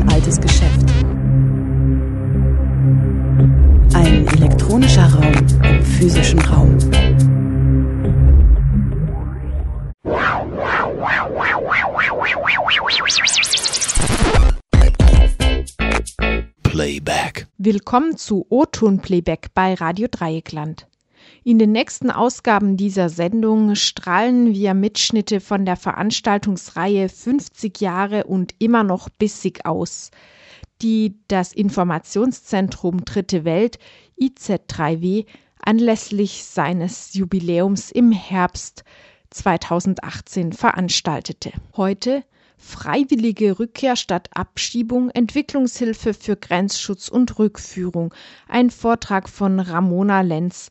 ein altes Geschäft. Ein elektronischer Raum im physischen Raum. Playback. Willkommen zu O-Ton Playback bei Radio Dreieckland. In den nächsten Ausgaben dieser Sendung strahlen wir Mitschnitte von der Veranstaltungsreihe 50 Jahre und immer noch bissig aus, die das Informationszentrum Dritte Welt IZ3W anlässlich seines Jubiläums im Herbst 2018 veranstaltete. Heute Freiwillige Rückkehr statt Abschiebung, Entwicklungshilfe für Grenzschutz und Rückführung. Ein Vortrag von Ramona Lenz,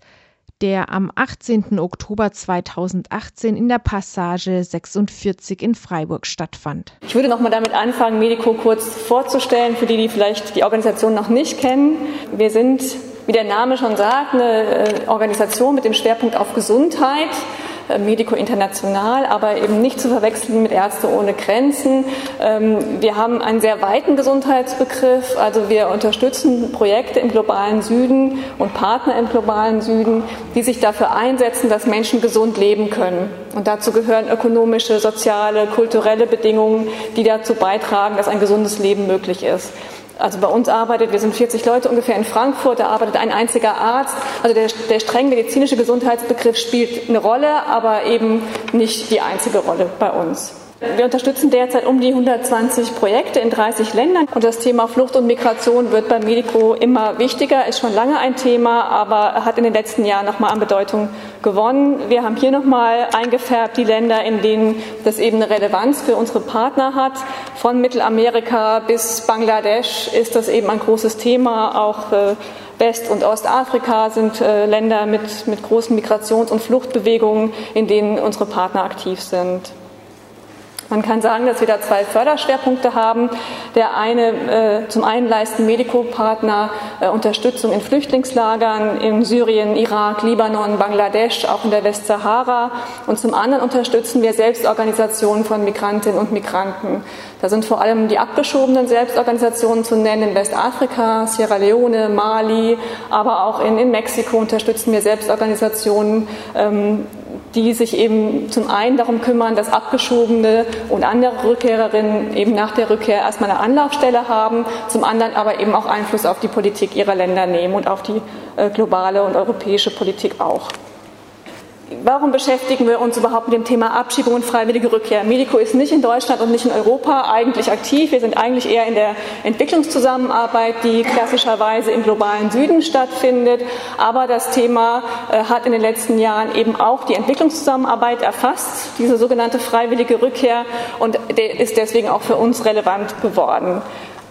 der am 18. Oktober 2018 in der Passage 46 in Freiburg stattfand. Ich würde noch mal damit anfangen, Medico kurz vorzustellen, für die, die vielleicht die Organisation noch nicht kennen. Wir sind, wie der Name schon sagt, eine äh, Organisation mit dem Schwerpunkt auf Gesundheit. Äh, Medico International, aber eben nicht zu verwechseln mit Ärzte ohne Grenzen. Ähm, wir haben einen sehr weiten Gesundheitsbegriff, also wir unterstützen Projekte im globalen Süden und Partner im globalen Süden, die sich dafür einsetzen, dass Menschen gesund leben können. Und dazu gehören ökonomische, soziale, kulturelle Bedingungen, die dazu beitragen, dass ein gesundes Leben möglich ist. Also bei uns arbeitet, wir sind 40 Leute ungefähr in Frankfurt, da arbeitet ein einziger Arzt. Also der, der streng medizinische Gesundheitsbegriff spielt eine Rolle, aber eben nicht die einzige Rolle bei uns. Wir unterstützen derzeit um die 120 Projekte in 30 Ländern und das Thema Flucht und Migration wird bei Medico immer wichtiger, ist schon lange ein Thema, aber hat in den letzten Jahren nochmal an Bedeutung gewonnen. Wir haben hier nochmal eingefärbt die Länder, in denen das eben eine Relevanz für unsere Partner hat. Von Mittelamerika bis Bangladesch ist das eben ein großes Thema, auch äh, West- und Ostafrika sind äh, Länder mit, mit großen Migrations- und Fluchtbewegungen, in denen unsere Partner aktiv sind. Man kann sagen, dass wir da zwei Förderschwerpunkte haben. Der eine, äh, zum einen leisten Medico-Partner äh, Unterstützung in Flüchtlingslagern in Syrien, Irak, Libanon, Bangladesch, auch in der Westsahara. Und zum anderen unterstützen wir Selbstorganisationen von Migrantinnen und Migranten. Da sind vor allem die abgeschobenen Selbstorganisationen zu nennen in Westafrika, Sierra Leone, Mali, aber auch in, in Mexiko unterstützen wir Selbstorganisationen, ähm, die sich eben zum einen darum kümmern, dass Abgeschobene und andere Rückkehrerinnen eben nach der Rückkehr erstmal eine Anlaufstelle haben, zum anderen aber eben auch Einfluss auf die Politik ihrer Länder nehmen und auf die äh, globale und europäische Politik auch. Warum beschäftigen wir uns überhaupt mit dem Thema Abschiebung und freiwillige Rückkehr? Medico ist nicht in Deutschland und nicht in Europa eigentlich aktiv. Wir sind eigentlich eher in der Entwicklungszusammenarbeit, die klassischerweise im globalen Süden stattfindet. Aber das Thema äh, hat in den letzten Jahren eben auch die Entwicklungszusammenarbeit erfasst, diese sogenannte freiwillige Rückkehr, und ist deswegen auch für uns relevant geworden.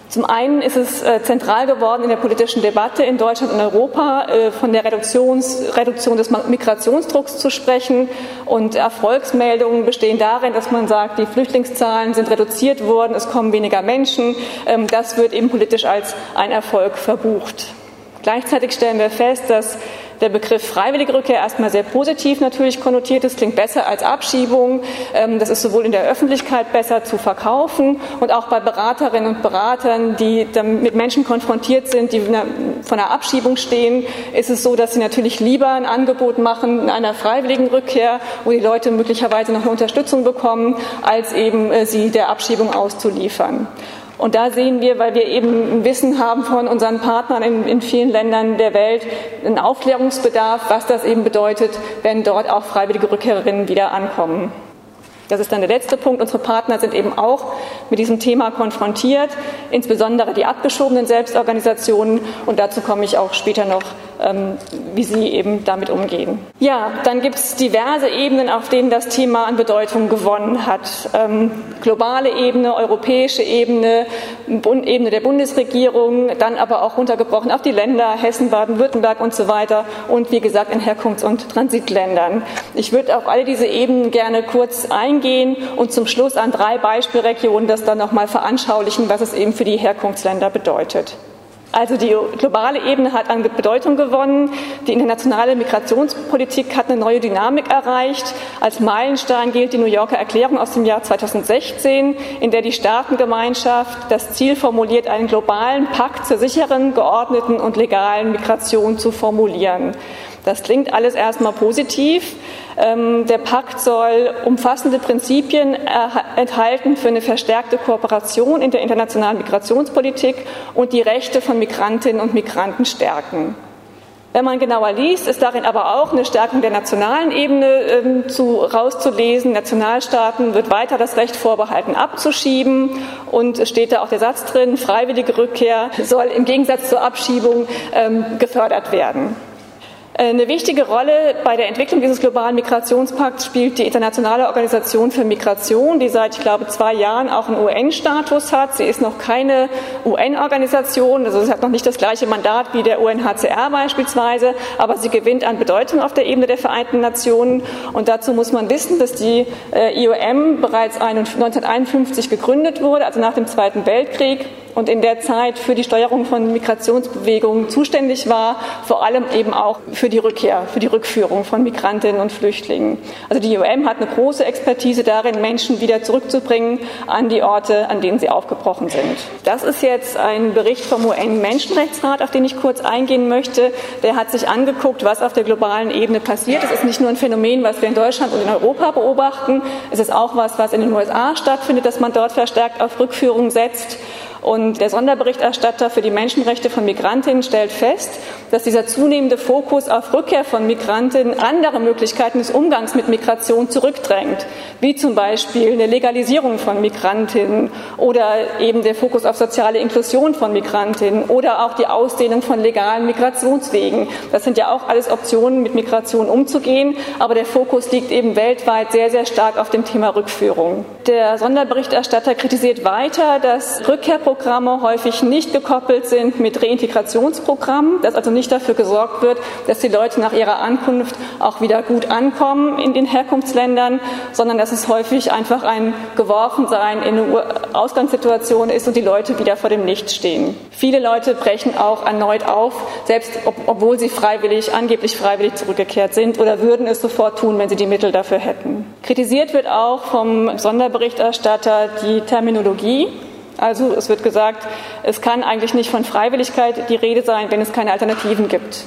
Zum einen ist es äh, zentral geworden in der politischen Debatte in Deutschland und Europa, äh, von der Reduktions, Reduktion des Migrationsdrucks zu sprechen. Und Erfolgsmeldungen bestehen darin, dass man sagt, die Flüchtlingszahlen sind reduziert worden, es kommen weniger Menschen. Ähm, das wird eben politisch als ein Erfolg verbucht. Gleichzeitig stellen wir fest, dass der Begriff freiwillige Rückkehr erstmal sehr positiv natürlich konnotiert ist, klingt besser als Abschiebung. Ähm, das ist sowohl in der Öffentlichkeit besser zu verkaufen und auch bei Beraterinnen und Beratern, die mit Menschen konfrontiert sind, die von einer Abschiebung stehen, ist es so, dass sie natürlich lieber ein Angebot machen in einer freiwilligen Rückkehr, wo die Leute möglicherweise noch eine Unterstützung bekommen, als eben äh, sie der Abschiebung auszuliefern. Und da sehen wir, weil wir eben ein Wissen haben von unseren Partnern in, in, vielen Ländern der Welt, einen Aufklärungsbedarf, was das eben bedeutet, wenn dort auch freiwillige Rückkehrerinnen wieder ankommen. Das ist dann der letzte Punkt. Unsere Partner sind eben auch mit diesem Thema konfrontiert, insbesondere die abgeschobenen Selbstorganisationen. Und dazu komme ich auch später noch, ähm, wie sie eben damit umgehen. Ja, dann gibt es diverse Ebenen, auf denen das Thema an Bedeutung gewonnen hat. Ähm, globale Ebene, europäische Ebene, Ebene der Bundesregierung, dann aber auch runtergebrochen auf die Länder, Hessen, Baden-Württemberg und so weiter. Und wie gesagt in Herkunfts- und Transitländern. Ich würde auf alle diese Ebenen gerne kurz eingehen eingehen und zum Schluss an drei Beispielregionen das dann nochmal veranschaulichen, was es eben für die Herkunftsländer bedeutet. Also die globale Ebene hat an Bedeutung gewonnen. Die internationale Migrationspolitik hat eine neue Dynamik erreicht. Als Meilenstein gilt die New Yorker Erklärung aus dem Jahr 2016, in der die Staatengemeinschaft das Ziel formuliert, einen globalen Pakt zur sicheren, geordneten und legalen Migration zu formulieren. Das klingt alles erstmal positiv. Ähm, der Pakt soll umfassende Prinzipien enthalten für eine verstärkte Kooperation in der internationalen Migrationspolitik und die Rechte von Migrantinnen und Migranten stärken. Wenn man genauer liest, ist darin aber auch eine Stärkung der nationalen Ebene ähm, zu, rauszulesen. Nationalstaaten wird weiter das Recht vorbehalten, abzuschieben. Und es steht da auch der Satz drin, freiwillige Rückkehr soll im Gegensatz zur Abschiebung ähm, gefördert werden. Eine wichtige Rolle bei der Entwicklung dieses globalen Migrationspakts spielt die Internationale Organisation für Migration, die seit, ich glaube, zwei Jahren auch einen UN-Status hat. Sie ist noch keine UN-Organisation, also sie hat noch nicht das gleiche Mandat wie der UNHCR beispielsweise, aber sie gewinnt an Bedeutung auf der Ebene der Vereinten Nationen. Und dazu muss man wissen, dass die äh, IOM bereits 1951 gegründet wurde, also nach dem Zweiten Weltkrieg und in der Zeit für die Steuerung von Migrationsbewegungen zuständig war, vor allem eben auch für die Rückkehr, für die Rückführung von Migrantinnen und Flüchtlingen. Also die IOM hat eine große Expertise darin, Menschen wieder zurückzubringen an die Orte, an denen sie aufgebrochen sind. Das ist jetzt ein Bericht vom UN-Menschenrechtsrat, auf den ich kurz eingehen möchte. Der hat sich angeguckt, was auf der globalen Ebene passiert. Es ist nicht nur ein Phänomen, was wir in Deutschland und in Europa beobachten. Es ist auch was, was in den USA stattfindet, dass man dort verstärkt auf Rückführung setzt. Und der Sonderberichterstatter für die Menschenrechte von Migrantinnen stellt fest, dass dieser zunehmende Fokus auf Rückkehr von Migrantinnen andere Möglichkeiten des Umgangs mit Migration zurückdrängt, wie zum Beispiel eine Legalisierung von Migrantinnen oder eben der Fokus auf soziale Inklusion von Migrantinnen oder auch die Ausdehnung von legalen Migrationswegen. Das sind ja auch alles Optionen, mit Migration umzugehen, aber der Fokus liegt eben weltweit sehr, sehr stark auf dem Thema Rückführung. Der Sonderberichterstatter kritisiert weiter, dass Rückkehrprogramme Programme häufig nicht gekoppelt sind mit Reintegrationsprogrammen, dass also nicht dafür gesorgt wird, dass die Leute nach ihrer Ankunft auch wieder gut ankommen in den Herkunftsländern, sondern dass es häufig einfach ein Geworfensein in eine Ausgangssituation ist und die Leute wieder vor dem Nichts stehen. Viele Leute brechen auch erneut auf, selbst ob, obwohl sie freiwillig, angeblich freiwillig zurückgekehrt sind oder würden es sofort tun, wenn sie die Mittel dafür hätten. Kritisiert wird auch vom Sonderberichterstatter die Terminologie. Also es wird gesagt, es kann eigentlich nicht von Freiwilligkeit die Rede sein, wenn es keine Alternativen gibt.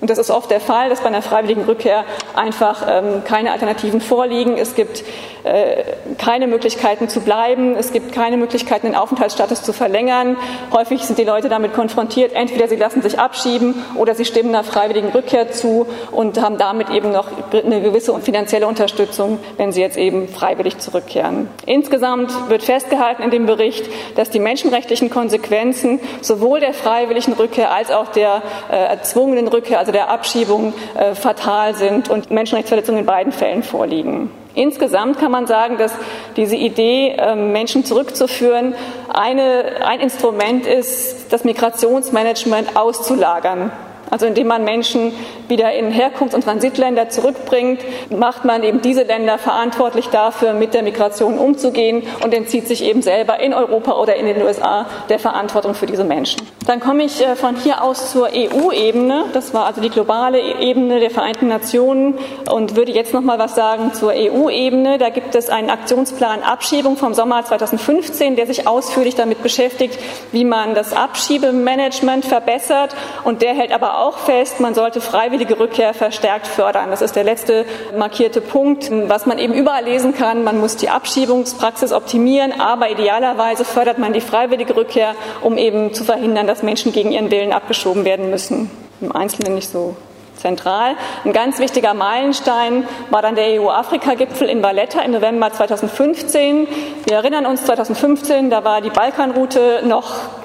Und das ist oft der Fall, dass bei einer freiwilligen Rückkehr einfach ähm, keine Alternativen vorliegen. Es gibt äh, keine Möglichkeiten zu bleiben. Es gibt keine Möglichkeiten, den Aufenthaltsstatus zu verlängern. Häufig sind die Leute damit konfrontiert. Entweder sie lassen sich abschieben oder sie stimmen einer freiwilligen Rückkehr zu und haben damit eben noch eine gewisse finanzielle Unterstützung, wenn sie jetzt eben freiwillig zurückkehren. Insgesamt wird festgehalten in dem Bericht, dass die menschenrechtlichen Konsequenzen sowohl der freiwilligen Rückkehr als auch der äh, erzwungenen Rückkehr, also der Abschiebung, äh, fatal sind und Menschenrechtsverletzungen in beiden Fällen vorliegen. Insgesamt kann man sagen, dass diese Idee, ähm, Menschen zurückzuführen, eine, ein Instrument ist, das Migrationsmanagement auszulagern. Also indem man Menschen wieder in Herkunfts- und Transitländer zurückbringt, macht man eben diese Länder verantwortlich dafür, mit der Migration umzugehen und entzieht sich eben selber in Europa oder in den USA der Verantwortung für diese Menschen. Dann komme ich äh, von hier aus zur EU-Ebene. Das war also die globale Ebene der Vereinten Nationen und würde jetzt noch mal was sagen zur EU-Ebene. Da gibt es einen Aktionsplan Abschiebung vom Sommer 2015, der sich ausführlich damit beschäftigt, wie man das Abschiebemanagement verbessert und der hält aber auch fest, man sollte freiwillige Rückkehr verstärkt fördern. Das ist der letzte markierte Punkt, was man eben überall lesen kann. Man muss die Abschiebungspraxis optimieren, aber idealerweise fördert man die freiwillige Rückkehr, um eben zu verhindern, dass Menschen gegen ihren Willen abgeschoben werden müssen. Im Einzelnen nicht so zentral. Ein ganz wichtiger Meilenstein war dann der EU-Afrika-Gipfel in Valletta im November 2015. Wir erinnern uns 2015, da war die Balkanroute noch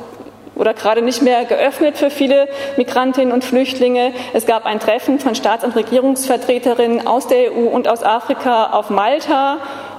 oder gerade nicht mehr geöffnet für viele Migrantinnen und Flüchtlinge. Es gab ein Treffen von Staats- und Regierungsvertreterinnen aus der EU und aus Afrika auf Malta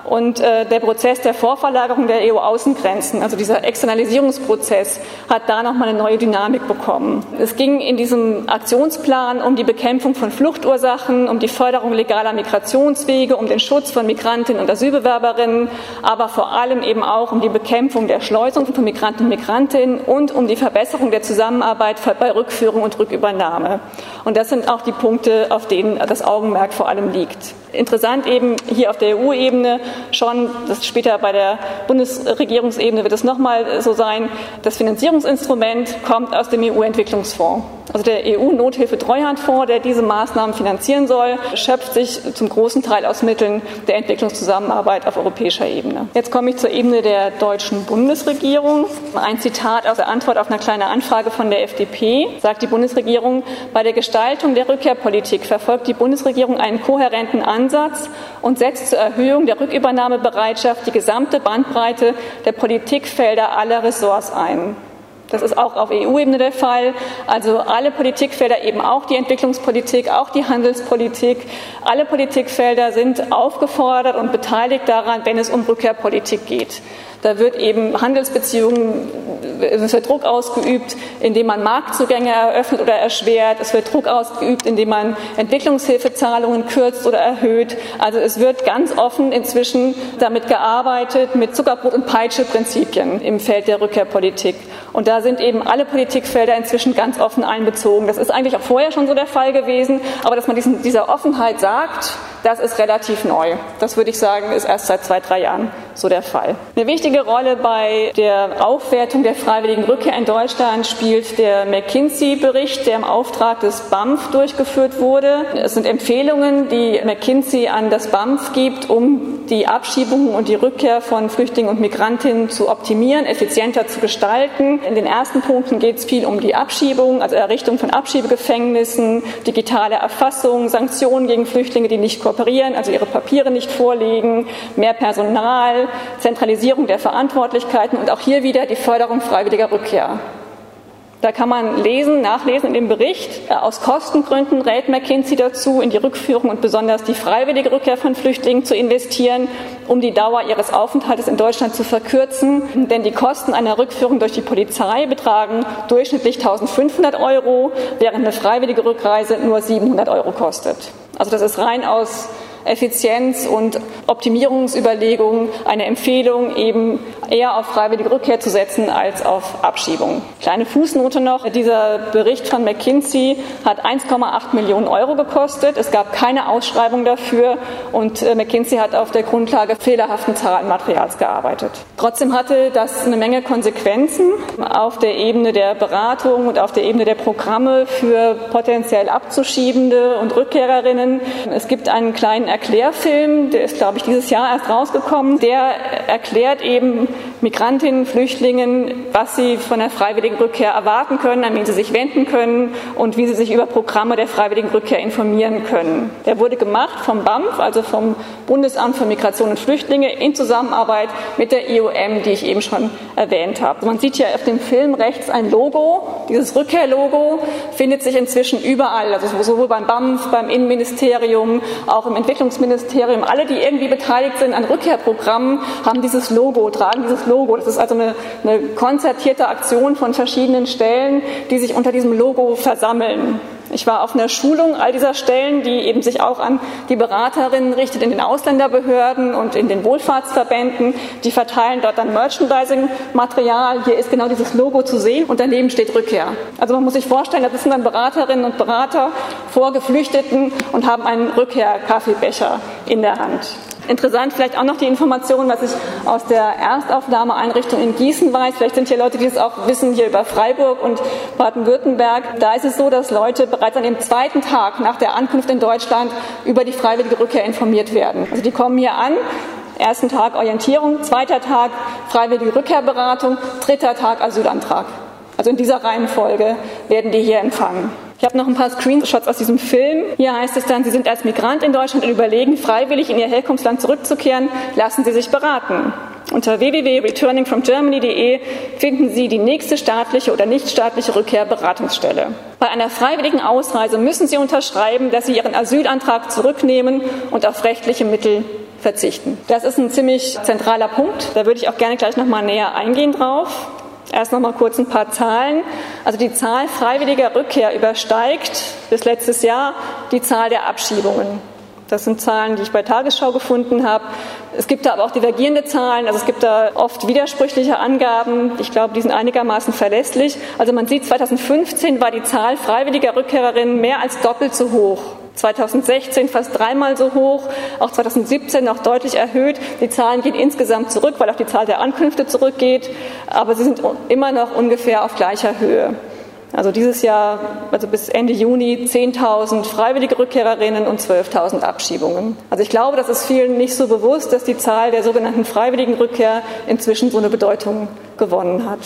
Und äh, der Prozess der Vorverlagerung der EU-Außengrenzen, also dieser Externalisierungsprozess, hat da nochmal eine neue Dynamik bekommen. Es ging in diesem Aktionsplan um die Bekämpfung von Fluchtursachen, um die Förderung legaler Migrationswege, um den Schutz von Migrantinnen und Asylbewerberinnen, aber vor allem eben auch um die Bekämpfung der Schleusung von Migranten und Migrantinnen und um die Verbesserung der Zusammenarbeit bei Rückführung und Rückübernahme. Und das sind auch die Punkte, auf denen das Augenmerk vor allem liegt. Interessant eben hier auf der EU-Ebene schon, das später bei der Bundesregierungsebene wird es nochmal so sein, das Finanzierungsinstrument kommt aus dem EU-Entwicklungsfonds. Also der EU-Nothilfe-Treuhandfonds, der diese Maßnahmen finanzieren soll, schöpft sich zum großen Teil aus Mitteln der Entwicklungszusammenarbeit auf europäischer Ebene. Jetzt komme ich zur Ebene der deutschen Bundesregierung. Ein Zitat aus der Antwort auf eine kleine Anfrage von der FDP sagt die Bundesregierung, bei der Gestaltung der Rückkehrpolitik verfolgt die Bundesregierung einen kohärenten Ansatz und setzt zur Erhöhung der Rückübernahmebereitschaft die gesamte Bandbreite der Politikfelder aller Ressorts ein. Das ist auch auf EU-Ebene der Fall. Also alle Politikfelder, eben auch die Entwicklungspolitik, auch die Handelspolitik, alle Politikfelder sind aufgefordert und beteiligt daran, wenn es um Rückkehrpolitik geht. Da wird eben Handelsbeziehungen, es wird Druck ausgeübt, indem man Marktzugänge eröffnet oder erschwert. Es wird Druck ausgeübt, indem man Entwicklungshilfezahlungen kürzt oder erhöht. Also es wird ganz offen inzwischen damit gearbeitet mit Zuckerbrot- und Peitsche-Prinzipien im Feld der Rückkehrpolitik. Und da sind eben alle Politikfelder inzwischen ganz offen einbezogen. Das ist eigentlich auch vorher schon so der Fall gewesen. Aber dass man diesen, dieser Offenheit sagt, das ist relativ neu. Das würde ich sagen, ist erst seit zwei, drei Jahren so der Fall. Eine wichtige Rolle bei der Aufwertung der freiwilligen Rückkehr in Deutschland spielt der McKinsey-Bericht, der im Auftrag des BAMF durchgeführt wurde. Es sind Empfehlungen, die McKinsey an das BAMF gibt, um die Abschiebung und die Rückkehr von Flüchtlingen und Migrantinnen zu optimieren, effizienter zu gestalten. In den ersten Punkten geht es viel um die Abschiebung, also Errichtung von Abschiebegefängnissen, digitale Erfassung, Sanktionen gegen Flüchtlinge, die nicht kooperieren, also ihre Papiere nicht vorlegen, mehr Personal, Zentralisierung der Verantwortlichkeiten und auch hier wieder die Förderung freiwilliger Rückkehr. Da kann man lesen, nachlesen in dem Bericht. Äh, aus Kostengründen rät McKinsey dazu, in die Rückführung und besonders die freiwillige Rückkehr von Flüchtlingen zu investieren, um die Dauer ihres Aufenthaltes in Deutschland zu verkürzen. Denn die Kosten einer Rückführung durch die Polizei betragen durchschnittlich 1500 Euro, während eine freiwillige Rückreise nur 700 Euro kostet. Also das ist rein aus Effizienz und Optimierungsüberlegungen eine Empfehlung, eben eher auf freiwillige Rückkehr zu setzen als auf Abschiebung. Kleine Fußnote noch. Dieser Bericht von McKinsey hat 1,8 Millionen Euro gekostet. Es gab keine Ausschreibung dafür und äh, McKinsey hat auf der Grundlage fehlerhaften Zahlenmaterials gearbeitet. Trotzdem hatte das eine Menge Konsequenzen auf der Ebene der Beratung und auf der Ebene der Programme für potenziell Abzuschiebende und Rückkehrerinnen. Es gibt einen kleinen Erklärfilm, der ist, glaube ich, dieses Jahr erst rausgekommen. Der erklärt eben Migrantinnen, Flüchtlingen, was sie von der freiwilligen Rückkehr erwarten können, an wen sie sich wenden können und wie sie sich über Programme der freiwilligen Rückkehr informieren können. Der wurde gemacht vom BAMF, also vom Bundesamt für Migration und Flüchtlinge, in Zusammenarbeit mit der IOM, die ich eben schon erwähnt habe. Man sieht hier auf dem Film rechts ein Logo. Dieses Rückkehrlogo findet sich inzwischen überall, also sowohl beim BAMF, beim Innenministerium, auch im Entwicklungsministerium Entwicklungsministerium, alle, die irgendwie beteiligt sind an Rückkehrprogrammen, haben dieses Logo, tragen dieses Logo. Das ist also eine, eine konzertierte Aktion von verschiedenen Stellen, die sich unter diesem Logo versammeln. Ich war auf einer Schulung all dieser Stellen, die eben sich auch an die Beraterinnen richtet in den Ausländerbehörden und in den Wohlfahrtsverbänden. Die verteilen dort dann Merchandising-Material. Hier ist genau dieses Logo zu sehen und daneben steht Rückkehr. Also man muss sich vorstellen, da sitzen dann Beraterinnen und Berater vor Geflüchteten und haben einen Rückkehr-Kaffeebecher in der Hand. Interessant vielleicht auch noch die Information, was ich aus der Erstaufnahmeeinrichtung in Gießen weiß. Vielleicht sind hier Leute, die es auch wissen, hier über Freiburg und Baden-Württemberg. Da ist es so, dass Leute bereits an dem zweiten Tag nach der Ankunft in Deutschland über die freiwillige Rückkehr informiert werden. Also die kommen hier an, ersten Tag Orientierung, zweiter Tag freiwillige Rückkehrberatung, dritter Tag Asylantrag. Also in dieser Reihenfolge werden die hier empfangen. Ich habe noch ein paar Screenshots aus diesem Film. Hier heißt es dann, Sie sind als Migrant in Deutschland und überlegen, freiwillig in Ihr Herkunftsland zurückzukehren. Lassen Sie sich beraten. Unter www.returningfromgermany.de finden Sie die nächste staatliche oder nichtstaatliche Rückkehrberatungsstelle. Bei einer freiwilligen Ausreise müssen Sie unterschreiben, dass Sie Ihren Asylantrag zurücknehmen und auf rechtliche Mittel verzichten. Das ist ein ziemlich zentraler Punkt. Da würde ich auch gerne gleich noch mal näher eingehen drauf. Erst noch mal kurz ein paar Zahlen. Also die Zahl freiwilliger Rückkehr übersteigt bis letztes Jahr die Zahl der Abschiebungen. Das sind Zahlen, die ich bei Tagesschau gefunden habe. Es gibt da aber auch divergierende Zahlen, also es gibt da oft widersprüchliche Angaben. Ich glaube, die sind einigermaßen verlässlich. Also man sieht, 2015 war die Zahl freiwilliger Rückkehrerinnen mehr als doppelt so hoch. 2016 fast dreimal so hoch, auch 2017 noch deutlich erhöht. Die Zahlen gehen insgesamt zurück, weil auch die Zahl der Ankünfte zurückgeht, aber sie sind immer noch ungefähr auf gleicher Höhe. Also dieses Jahr, also bis Ende Juni, 10.000 freiwillige Rückkehrerinnen und 12.000 Abschiebungen. Also ich glaube, das ist vielen nicht so bewusst, dass die Zahl der sogenannten freiwilligen Rückkehr inzwischen so eine Bedeutung gewonnen hat.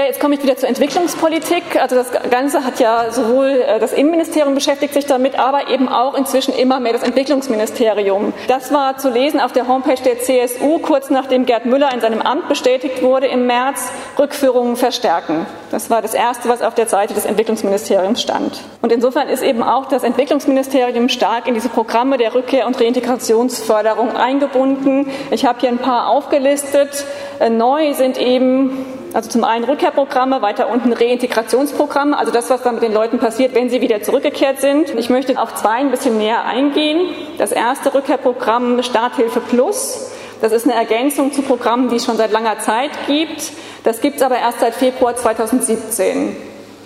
Ja, jetzt komme ich wieder zur Entwicklungspolitik. Also das Ganze hat ja sowohl äh, das Innenministerium beschäftigt sich damit, aber eben auch inzwischen immer mehr das Entwicklungsministerium. Das war zu lesen auf der Homepage der CSU, kurz nachdem Gerd Müller in seinem Amt bestätigt wurde im März, Rückführungen verstärken. Das war das Erste, was auf der Seite des Entwicklungsministeriums stand. Und insofern ist eben auch das Entwicklungsministerium stark in diese Programme der Rückkehr- und Reintegrationsförderung eingebunden. Ich habe hier ein paar aufgelistet. Äh, neu sind eben also zum einen Rückkehrprogramme, weiter unten Reintegrationsprogramme, also das, was dann mit den Leuten passiert, wenn sie wieder zurückgekehrt sind. Ich möchte auf zwei ein bisschen näher eingehen. Das erste Rückkehrprogramm Starthilfe Plus. Das ist eine Ergänzung zu Programmen, die es schon seit langer Zeit gibt. Das gibt es aber erst seit Februar 2017.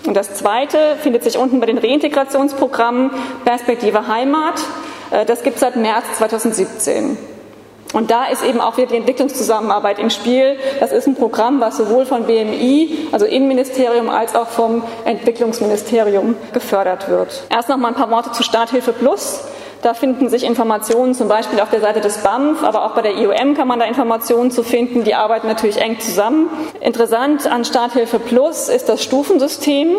Und das zweite findet sich unten bei den Reintegrationsprogrammen Perspektive Heimat. Äh, das gibt es seit März 2017. Und da ist eben auch wieder die Entwicklungszusammenarbeit im Spiel. Das ist ein Programm, was sowohl von BMI, also Innenministerium, als auch vom Entwicklungsministerium gefördert wird. Erst noch mal ein paar Worte zu Starthilfe Plus. Da finden sich Informationen zum Beispiel auf der Seite des BAMF, aber auch bei der IOM kann man da Informationen zu finden. Die arbeiten natürlich eng zusammen. Interessant an Starthilfe Plus ist das Stufensystem.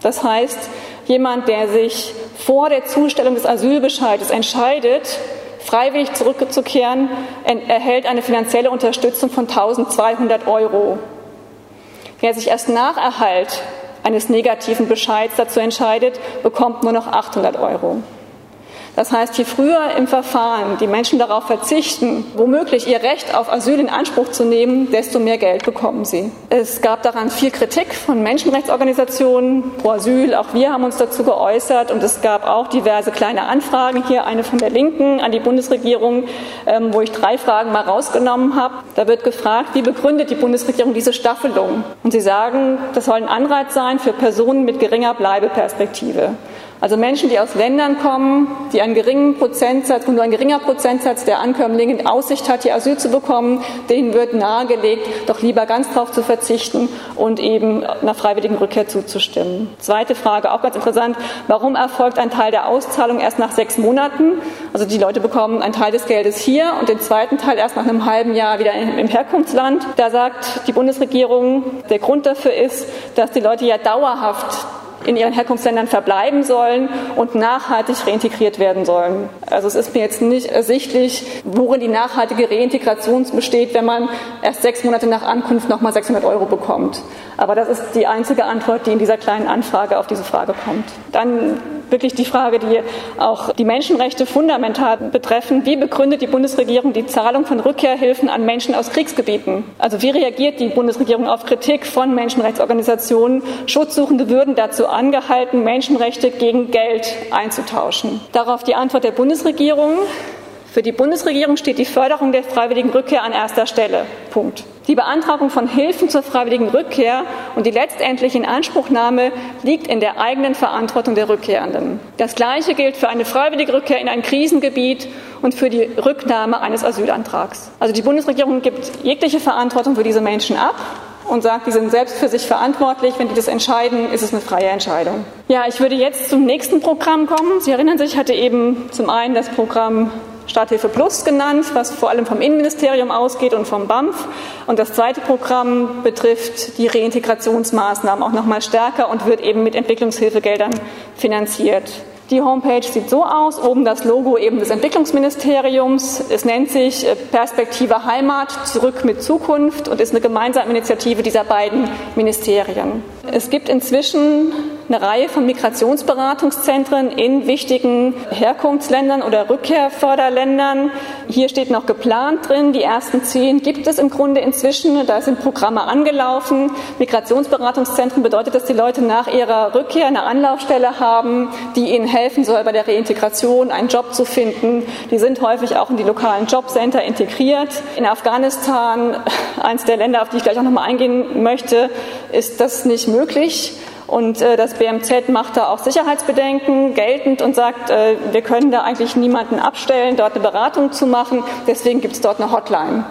Das heißt, jemand, der sich vor der Zustellung des Asylbescheides entscheidet, freiwillig zurückzukehren, erhält eine finanzielle Unterstützung von 1200 Euro. Wer sich erst nach Erhalt eines negativen Bescheids dazu entscheidet, bekommt nur noch 800 Euro. Das heißt, je früher im Verfahren die Menschen darauf verzichten, womöglich ihr Recht auf Asyl in Anspruch zu nehmen, desto mehr Geld bekommen sie. Es gab daran viel Kritik von Menschenrechtsorganisationen pro Asyl. Auch wir haben uns dazu geäußert und es gab auch diverse kleine Anfragen. Hier eine von der Linken an die Bundesregierung, ähm, wo ich drei Fragen mal rausgenommen habe. Da wird gefragt, wie begründet die Bundesregierung diese Staffelung? Und sie sagen, das soll ein Anreiz sein für Personen mit geringer Bleibeperspektive. Also Menschen, die aus Ländern kommen, die einen geringen Prozentsatz, nur ein geringer Prozentsatz der Ankömmlinge in Aussicht hat, hier Asyl zu bekommen, denen wird nahegelegt, doch lieber ganz darauf zu verzichten und eben einer freiwilligen Rückkehr zuzustimmen. Zweite Frage, auch ganz interessant, warum erfolgt ein Teil der Auszahlung erst nach sechs Monaten? Also die Leute bekommen einen Teil des Geldes hier und den zweiten Teil erst nach einem halben Jahr wieder im Herkunftsland. Da sagt die Bundesregierung, der Grund dafür ist, dass die Leute ja dauerhaft in ihren Herkunftsländern verbleiben sollen und nachhaltig reintegriert werden sollen. Also es ist mir jetzt nicht ersichtlich, worin die nachhaltige Reintegration besteht, wenn man erst sechs Monate nach Ankunft nochmal 600 Euro bekommt. Aber das ist die einzige Antwort, die in dieser kleinen Anfrage auf diese Frage kommt. Dann wirklich die Frage, die auch die Menschenrechte fundamental betreffen. Wie begründet die Bundesregierung die Zahlung von Rückkehrhilfen an Menschen aus Kriegsgebieten? Also wie reagiert die Bundesregierung auf Kritik von Menschenrechtsorganisationen? Schutzsuchende würden dazu angehalten, Menschenrechte gegen Geld einzutauschen. Darauf die Antwort der Bundesregierung. Für die Bundesregierung steht die Förderung der freiwilligen Rückkehr an erster Stelle. Punkt. Die Beantragung von Hilfen zur freiwilligen Rückkehr und die letztendliche Inanspruchnahme liegt in der eigenen Verantwortung der Rückkehrenden. Das Gleiche gilt für eine freiwillige Rückkehr in ein Krisengebiet und für die Rücknahme eines Asylantrags. Also die Bundesregierung gibt jegliche Verantwortung für diese Menschen ab und sagt, die sind selbst für sich verantwortlich. Wenn die das entscheiden, ist es eine freie Entscheidung. Ja, ich würde jetzt zum nächsten Programm kommen. Sie erinnern sich, ich hatte eben zum einen das Programm Starthilfe Plus genannt, was vor allem vom Innenministerium ausgeht und vom BAMF. Und das zweite Programm betrifft die Reintegrationsmaßnahmen auch noch mal stärker und wird eben mit Entwicklungshilfegeldern finanziert. Die Homepage sieht so aus, oben das Logo eben des Entwicklungsministeriums. Es nennt sich äh, Perspektive Heimat, zurück mit Zukunft und ist eine gemeinsame Initiative dieser beiden Ministerien. Es gibt inzwischen eine Reihe von Migrationsberatungszentren in wichtigen Herkunftsländern oder Rückkehrförderländern. Hier steht noch geplant drin. Die ersten zehn gibt es im Grunde inzwischen. Da sind Programme angelaufen. Migrationsberatungszentren bedeutet, dass die Leute nach ihrer Rückkehr eine Anlaufstelle haben, die ihnen helfen soll, bei der Reintegration einen Job zu finden. Die sind häufig auch in die lokalen Jobcenter integriert. In Afghanistan, eines der Länder, auf die ich gleich auch nochmal eingehen möchte, ist das nicht möglich. Und äh, das BMZ macht da auch Sicherheitsbedenken geltend und sagt, äh, wir können da eigentlich niemanden abstellen, dort eine Beratung zu machen. Deswegen gibt es dort eine Hotline.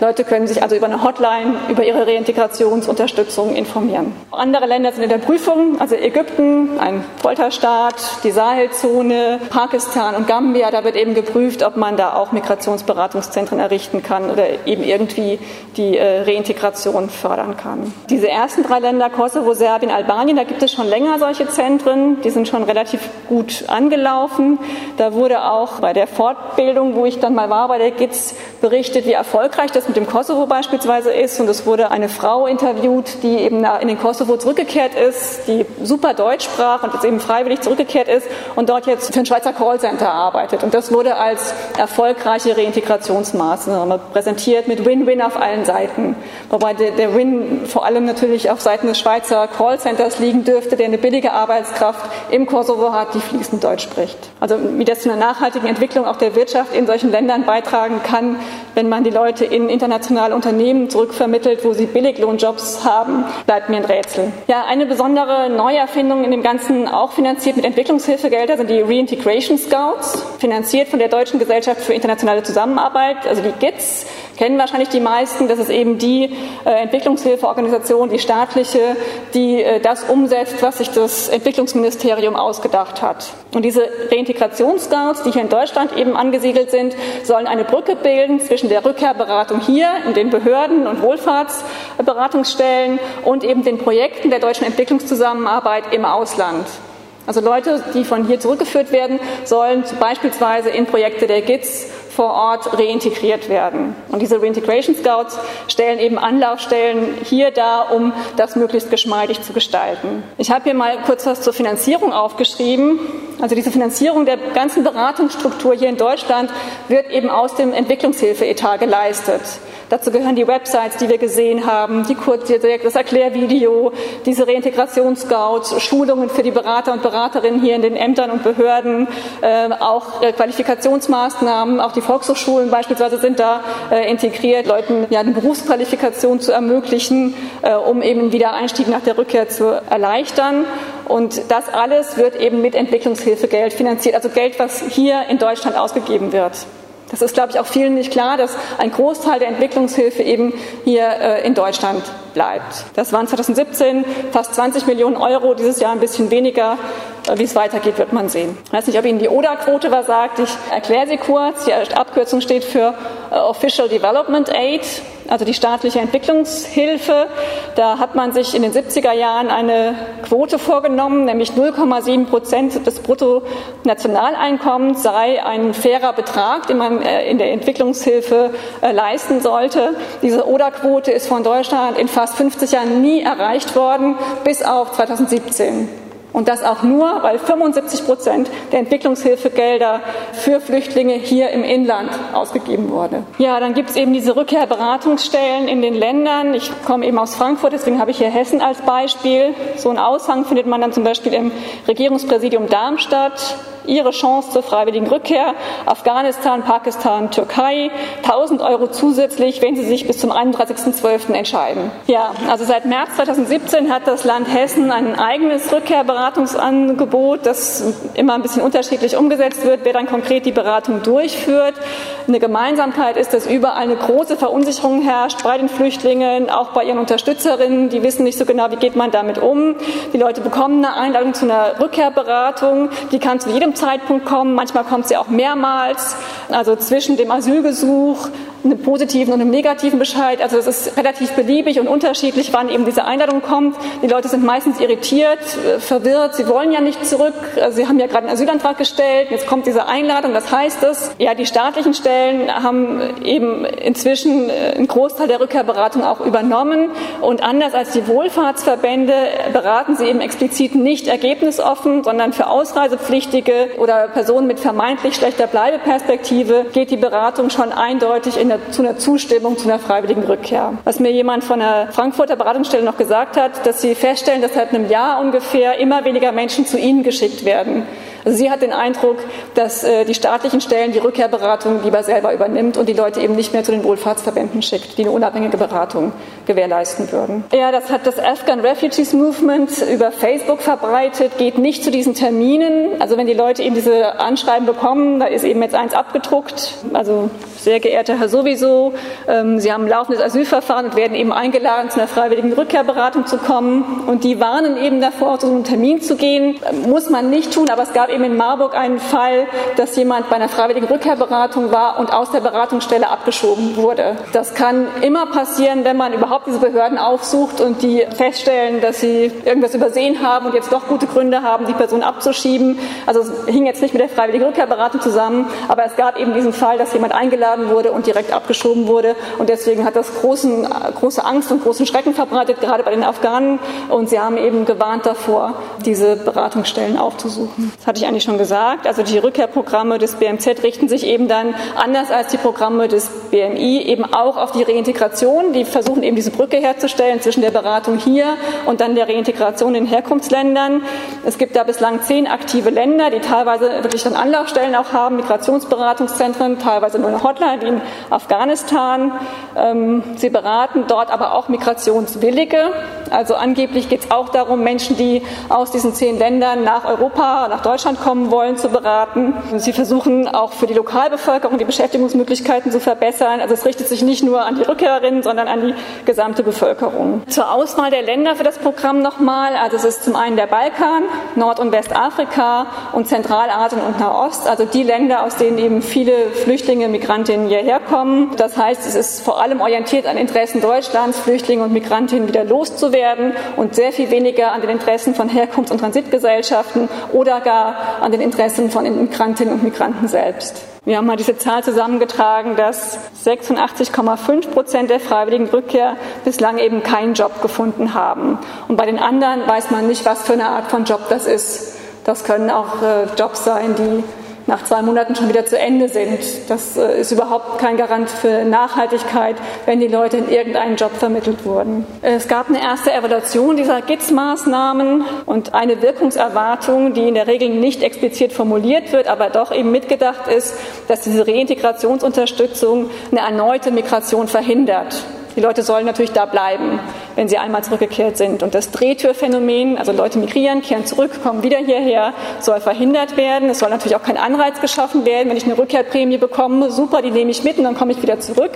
Leute können sich also über eine Hotline über ihre Reintegrationsunterstützung informieren. Andere Länder sind in der Prüfung, also Ägypten, ein Folterstaat, die Sahelzone, Pakistan und Gambia. Da wird eben geprüft, ob man da auch Migrationsberatungszentren errichten kann oder eben irgendwie die äh, Reintegration fördern kann. Diese ersten drei Länder, Kosovo, Serbien, Albanien, da gibt es schon länger solche Zentren. Die sind schon relativ gut angelaufen. Da wurde auch bei der Fortbildung, wo ich dann mal war, bei der GITS berichtet, wie erfolgreich das mit dem Kosovo beispielsweise ist. Und es wurde eine Frau interviewt, die eben in den Kosovo zurückgekehrt ist, die super Deutsch sprach und jetzt eben freiwillig zurückgekehrt ist und dort jetzt für ein Schweizer Callcenter arbeitet. Und das wurde als erfolgreiche Reintegrationsmaßnahme präsentiert mit Win-Win auf allen Seiten. Wobei der, Win vor allem natürlich auf Seiten des Schweizer Callcenters liegen dürfte, der eine billige Arbeitskraft im Kosovo hat, die fließend Deutsch spricht. Also wie das zu einer nachhaltigen Entwicklung auch der Wirtschaft in solchen Ländern beitragen kann, wenn man die Leute in internationale Unternehmen zurückvermittelt, wo sie Billiglohnjobs haben, bleibt mir ein Rätsel. Ja, eine besondere Neuerfindung in dem Ganzen, auch finanziert mit Entwicklungshilfegelder, sind die Reintegration Scouts, finanziert von der Deutschen Gesellschaft für internationale Zusammenarbeit, also die GITS kennen wahrscheinlich die meisten. Das ist eben die äh, Entwicklungshilfeorganisation, die staatliche, die äh, das umsetzt, was sich das Entwicklungsministerium ausgedacht hat. Und diese Reintegrationsscouts, die hier in Deutschland eben angesiedelt sind, sollen eine Brücke bilden zwischen der Rückkehrberatung hier in den Behörden und Wohlfahrtsberatungsstellen und eben den Projekten der deutschen Entwicklungszusammenarbeit im Ausland. Also Leute, die von hier zurückgeführt werden, sollen beispielsweise in Projekte der GITS vor Ort reintegriert werden. Und diese Reintegration Scouts stellen eben Anlaufstellen hier dar, um das möglichst geschmeidig zu gestalten. Ich habe hier mal kurz was zur Finanzierung aufgeschrieben. Also diese Finanzierung der ganzen Beratungsstruktur hier in Deutschland wird eben aus dem Entwicklungshilfeetat geleistet. Dazu gehören die Websites, die wir gesehen haben, die Kurz das Erklärvideo, diese Reintegrationsscouts, Schulungen für die Berater und Beraterinnen hier in den Ämtern und Behörden, äh, auch äh, Qualifikationsmaßnahmen, auch die Volkshochschulen beispielsweise sind da äh, integriert, Leuten ja eine Berufsqualifikation zu ermöglichen, äh, um eben wieder Einstieg nach der Rückkehr zu erleichtern. Und das alles wird eben mit Entwicklungshilfegeld finanziert, also Geld, was hier in Deutschland ausgegeben wird. Das ist, glaube ich, auch vielen nicht klar, dass ein Großteil der Entwicklungshilfe eben hier äh, in Deutschland bleibt. Das waren 2017 fast 20 Millionen Euro, dieses Jahr ein bisschen weniger. Äh, wie es weitergeht, wird man sehen. Ich weiß nicht, ob Ihnen die ODA-Quote was sagt. Ich erkläre sie kurz. Die Abkürzung steht für äh, Official Development Aid also die staatliche Entwicklungshilfe. Da hat man sich in den 70er Jahren eine Quote vorgenommen, nämlich 0,7 Prozent des Bruttonationaleinkommens sei ein fairer Betrag, den man äh, in der Entwicklungshilfe leisten sollte. Diese ODA-Quote ist von Deutschland in fast 50 Jahren nie erreicht worden, bis auf 2017. Und das auch nur, weil 75 Prozent der Entwicklungshilfegelder für Flüchtlinge hier im Inland ausgegeben wurde. Ja, dann gibt es eben diese Rückkehrberatungsstellen in den Ländern. Ich komme eben aus Frankfurt, deswegen habe ich hier Hessen als Beispiel. So einen Aushang findet man dann zum Beispiel im Regierungspräsidium Darmstadt ihre Chance zur freiwilligen Rückkehr. Afghanistan, Pakistan, Türkei, 1000 Euro zusätzlich, wenn sie sich bis zum 31.12. entscheiden. Ja, also seit März 2017 hat das Land Hessen ein eigenes Rückkehrberatungsangebot, das immer ein bisschen unterschiedlich umgesetzt wird, wer dann konkret die Beratung durchführt. Eine Gemeinsamkeit ist, dass überall eine große Verunsicherung herrscht bei den Flüchtlingen, auch bei ihren Unterstützerinnen. Die wissen nicht so genau, wie geht man damit um. Die Leute bekommen eine Einladung zu einer Rückkehrberatung. Die kann zu jedem Zeitpunkt kommen. Manchmal kommt sie auch mehrmals. Also zwischen dem Asylgesuch einem positiven und einem negativen Bescheid. Also es ist relativ beliebig und unterschiedlich, wann eben diese Einladung kommt. Die Leute sind meistens irritiert, äh, verwirrt. Sie wollen ja nicht zurück. Also sie haben ja gerade einen Asylantrag gestellt. Jetzt kommt diese Einladung. Was heißt das? Ja, die staatlichen Stellen haben eben inzwischen äh, einen Großteil der Rückkehrberatung auch übernommen. Und anders als die Wohlfahrtsverbände beraten sie eben explizit nicht ergebnisoffen, sondern für Ausreisepflichtige oder Personen mit vermeintlich schlechter Bleibeperspektive geht die Beratung schon eindeutig in der, zu einer Zustimmung zu einer freiwilligen Rückkehr. Was mir jemand von der Frankfurter Beratungsstelle noch gesagt hat, dass sie feststellen, dass seit einem Jahr ungefähr immer weniger Menschen zu ihnen geschickt werden. Also sie hat den Eindruck, dass äh, die staatlichen Stellen die Rückkehrberatung lieber selber übernimmt und die Leute eben nicht mehr zu den Wohlfahrtsverbänden schickt, die eine unabhängige Beratung gewährleisten würden. Ja, das hat das Afghan Refugees Movement über Facebook verbreitet, geht nicht zu diesen Terminen. Also wenn die Leute eben diese Anschreiben bekommen, da ist eben jetzt eins abgedruckt. Also sehr geehrter Herr sowieso, ähm, Sie haben ein laufendes Asylverfahren und werden eben eingeladen, zu einer freiwilligen Rückkehrberatung zu kommen. Und die warnen eben davor, zu so einem Termin zu gehen. Muss man nicht tun, aber es gab eben in Marburg einen Fall, dass jemand bei einer freiwilligen Rückkehrberatung war und aus der Beratungsstelle abgeschoben wurde. Das kann immer passieren, wenn man überhaupt diese Behörden aufsucht und die feststellen, dass sie irgendwas übersehen haben und jetzt doch gute Gründe haben, die Person abzuschieben. Also es hing jetzt nicht mit der freiwilligen Rückkehrberatung zusammen, aber es gab eben diesen Fall, dass jemand eingeladen wurde und direkt abgeschoben wurde. Und deswegen hat das großen, große Angst und großen Schrecken verbreitet, gerade bei den Afghanen. Und sie haben eben gewarnt davor, diese Beratungsstellen aufzusuchen. Das hatte ich eigentlich schon gesagt. Also die Rückkehrprogramme des BMZ richten sich eben dann anders als die Programme des BMI eben auch auf die Reintegration. Die versuchen eben diese Brücke herzustellen zwischen der Beratung hier und dann der Reintegration in Herkunftsländern. Es gibt da bislang zehn aktive Länder, die teilweise wirklich dann Anlaufstellen auch haben, Migrationsberatungszentren, teilweise nur eine Hotline wie in Afghanistan. Ähm, sie beraten dort aber auch Migrationswillige. Also angeblich geht es auch darum, Menschen, die aus diesen zehn Ländern nach Europa, nach Deutschland kommen wollen, zu beraten. Sie versuchen auch für die Lokalbevölkerung die Beschäftigungsmöglichkeiten zu verbessern. Also es richtet sich nicht nur an die Rückkehrerinnen, sondern an die gesamte Bevölkerung. Zur Auswahl der Länder für das Programm nochmal. Also es ist zum einen der Balkan, Nord- und Westafrika und Zentralasien und Nahost. Also die Länder, aus denen eben viele Flüchtlinge, Migrantinnen hierher kommen. Das heißt, es ist vor allem orientiert an Interessen Deutschlands, Flüchtlinge und Migrantinnen wieder loszuwerden und sehr viel weniger an den Interessen von Herkunfts- und Transitgesellschaften oder gar an den Interessen von Migrantinnen und Migranten selbst. Wir haben mal diese Zahl zusammengetragen, dass 86,5 Prozent der freiwilligen Rückkehr bislang eben keinen Job gefunden haben. Und bei den anderen weiß man nicht, was für eine Art von Job das ist. Das können auch äh, Jobs sein, die nach zwei Monaten schon wieder zu Ende sind. Das äh, ist überhaupt kein Garant für Nachhaltigkeit, wenn die Leute in irgendeinen Job vermittelt wurden. Es gab eine erste Evaluation dieser GITS-Maßnahmen und eine Wirkungserwartung, die in der Regel nicht explizit formuliert wird, aber doch eben mitgedacht ist, dass diese Reintegrationsunterstützung eine erneute Migration verhindert. Die Leute sollen natürlich da bleiben, wenn sie einmal zurückgekehrt sind. Und das Drehtürphänomen, also Leute migrieren, kehren zurück, kommen wieder hierher, soll verhindert werden. Es soll natürlich auch kein Anreiz geschaffen werden. Wenn ich eine Rückkehrprämie bekomme, super, die nehme ich mit und dann komme ich wieder zurück.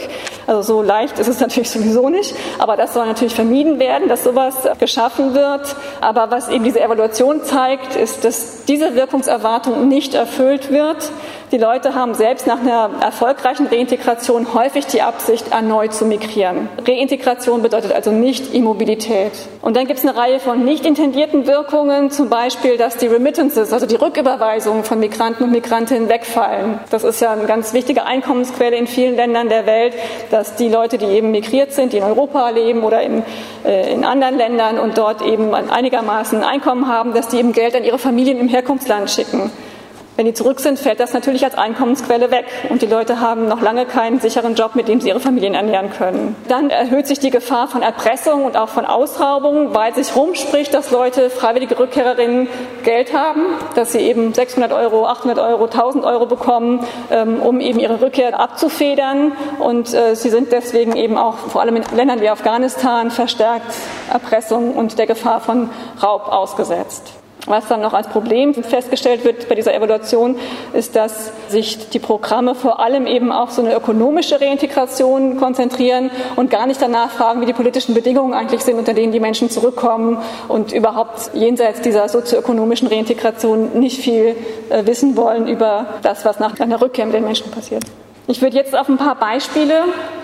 Also so leicht ist es natürlich sowieso nicht. Aber das soll natürlich vermieden werden, dass sowas geschaffen wird. Aber was eben diese Evaluation zeigt, ist, dass diese Wirkungserwartung nicht erfüllt wird. Die Leute haben selbst nach einer erfolgreichen Reintegration häufig die Absicht, erneut zu migrieren. Reintegration bedeutet also nicht Immobilität. Und dann gibt es eine Reihe von nicht intendierten Wirkungen, zum Beispiel, dass die Remittances, also die Rücküberweisungen von Migranten und Migrantinnen wegfallen. Das ist ja eine ganz wichtige Einkommensquelle in vielen Ländern der Welt, dass die Leute, die eben migriert sind, die in Europa leben oder in, äh, in anderen Ländern und dort eben einigermaßen Einkommen haben, dass die eben Geld an ihre Familien im Herkunftsland schicken. Wenn die zurück sind, fällt das natürlich als Einkommensquelle weg und die Leute haben noch lange keinen sicheren Job, mit dem sie ihre Familien ernähren können. Dann erhöht sich die Gefahr von Erpressung und auch von Ausraubung, weil sich rumspricht, dass Leute, freiwillige Rückkehrerinnen, Geld haben, dass sie eben 600 Euro, 800 Euro, 1000 Euro bekommen, ähm, um eben ihre Rückkehr abzufedern und äh, sie sind deswegen eben auch vor allem in Ländern wie Afghanistan verstärkt Erpressung und der Gefahr von Raub ausgesetzt. Was dann noch als Problem festgestellt wird bei dieser Evaluation, ist, dass sich die Programme vor allem eben auf so eine ökonomische Reintegration konzentrieren und gar nicht danach fragen, wie die politischen Bedingungen eigentlich sind, unter denen die Menschen zurückkommen und überhaupt jenseits dieser sozioökonomischen Reintegration nicht viel äh, wissen wollen über das, was nach einer Rückkehr mit den Menschen passiert. Ich würde jetzt auf ein paar Beispiele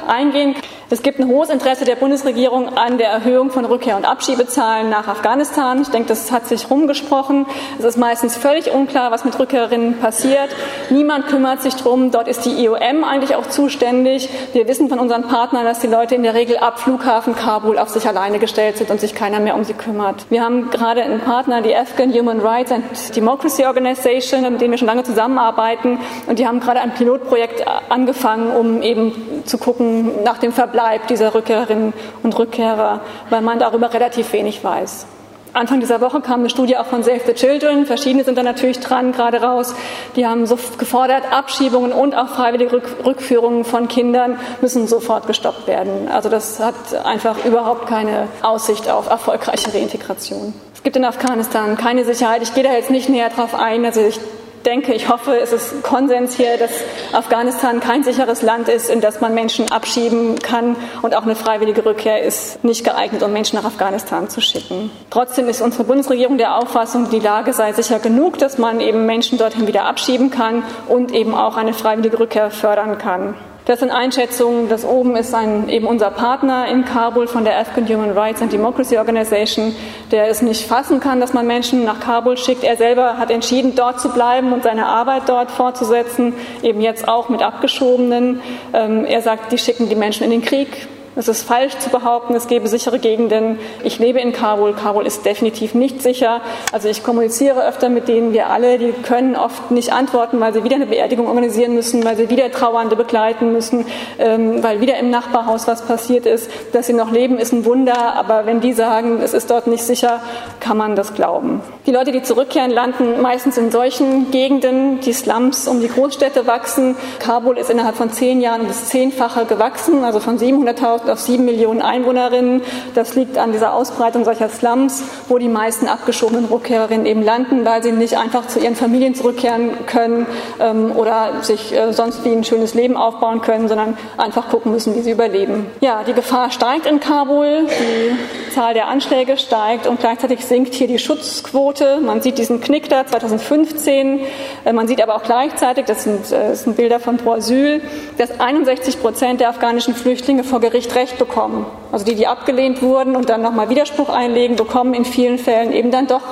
eingehen. Es gibt ein hohes Interesse der Bundesregierung an der Erhöhung von Rückkehr- und Abschiebezahlen nach Afghanistan. Ich denke, das hat sich rumgesprochen. Es ist meistens völlig unklar, was mit Rückkehrerinnen passiert. Niemand kümmert sich drum. Dort ist die IOM eigentlich auch zuständig. Wir wissen von unseren Partnern, dass die Leute in der Regel ab Flughafen Kabul auf sich alleine gestellt sind und sich keiner mehr um sie kümmert. Wir haben gerade einen Partner, die Afghan Human Rights and Democracy Organization, mit denen wir schon lange zusammenarbeiten. Und die haben gerade ein Pilotprojekt angefangen, um eben zu gucken nach dem Verbleib dieser Rückkehrerinnen und Rückkehrer, weil man darüber relativ wenig weiß. Anfang dieser Woche kam eine Studie auch von Save the Children. Verschiedene sind da natürlich dran, gerade raus. Die haben so gefordert, Abschiebungen und auch freiwillige Rückführungen von Kindern müssen sofort gestoppt werden. Also das hat einfach überhaupt keine Aussicht auf erfolgreiche Reintegration. Es gibt in Afghanistan keine Sicherheit. Ich gehe da jetzt nicht näher drauf ein. Also ich denke, ich hoffe, es ist Konsens hier, dass Afghanistan kein sicheres Land ist, in das man Menschen abschieben kann und auch eine freiwillige Rückkehr ist nicht geeignet, um Menschen nach Afghanistan zu schicken. Trotzdem ist unsere Bundesregierung der Auffassung, die Lage sei sicher genug, dass man eben Menschen dorthin wieder abschieben kann und eben auch eine freiwillige Rückkehr fördern kann. Das sind Einschätzungen. Das oben ist ein, eben unser Partner in Kabul von der Afghan Human Rights and Democracy Organization, der es nicht fassen kann, dass man Menschen nach Kabul schickt. Er selber hat entschieden, dort zu bleiben und seine Arbeit dort fortzusetzen, eben jetzt auch mit Abgeschobenen. Ähm, er sagt, die schicken die Menschen in den Krieg. Es ist falsch zu behaupten, es gäbe sichere Gegenden. Ich lebe in Kabul. Kabul ist definitiv nicht sicher. Also ich kommuniziere öfter mit denen. Wir alle, die können oft nicht antworten, weil sie wieder eine Beerdigung organisieren müssen, weil sie wieder Trauernde begleiten müssen, ähm, weil wieder im Nachbarhaus was passiert ist. Dass sie noch leben, ist ein Wunder. Aber wenn die sagen, es ist dort nicht sicher, kann man das glauben. Die Leute, die zurückkehren, landen meistens in solchen Gegenden, die Slums um die Großstädte wachsen. Kabul ist innerhalb von zehn Jahren das Zehnfache gewachsen, also von 700.000 auf sieben Millionen Einwohnerinnen. Das liegt an dieser Ausbreitung solcher Slums, wo die meisten abgeschobenen Rückkehrerinnen eben landen, weil sie nicht einfach zu ihren Familien zurückkehren können ähm, oder sich äh, sonst wie ein schönes Leben aufbauen können, sondern einfach gucken müssen, wie sie überleben. Ja, die Gefahr steigt in Kabul, die Zahl der Anschläge steigt und gleichzeitig sinkt hier die Schutzquote. Man sieht diesen Knick da 2015. Äh, man sieht aber auch gleichzeitig, das sind, äh, das sind Bilder von Pro Asyl, dass 61 Prozent der afghanischen Flüchtlinge vor Gericht Recht bekommen. Also die, die abgelehnt wurden und dann nochmal Widerspruch einlegen, bekommen in vielen Fällen eben dann doch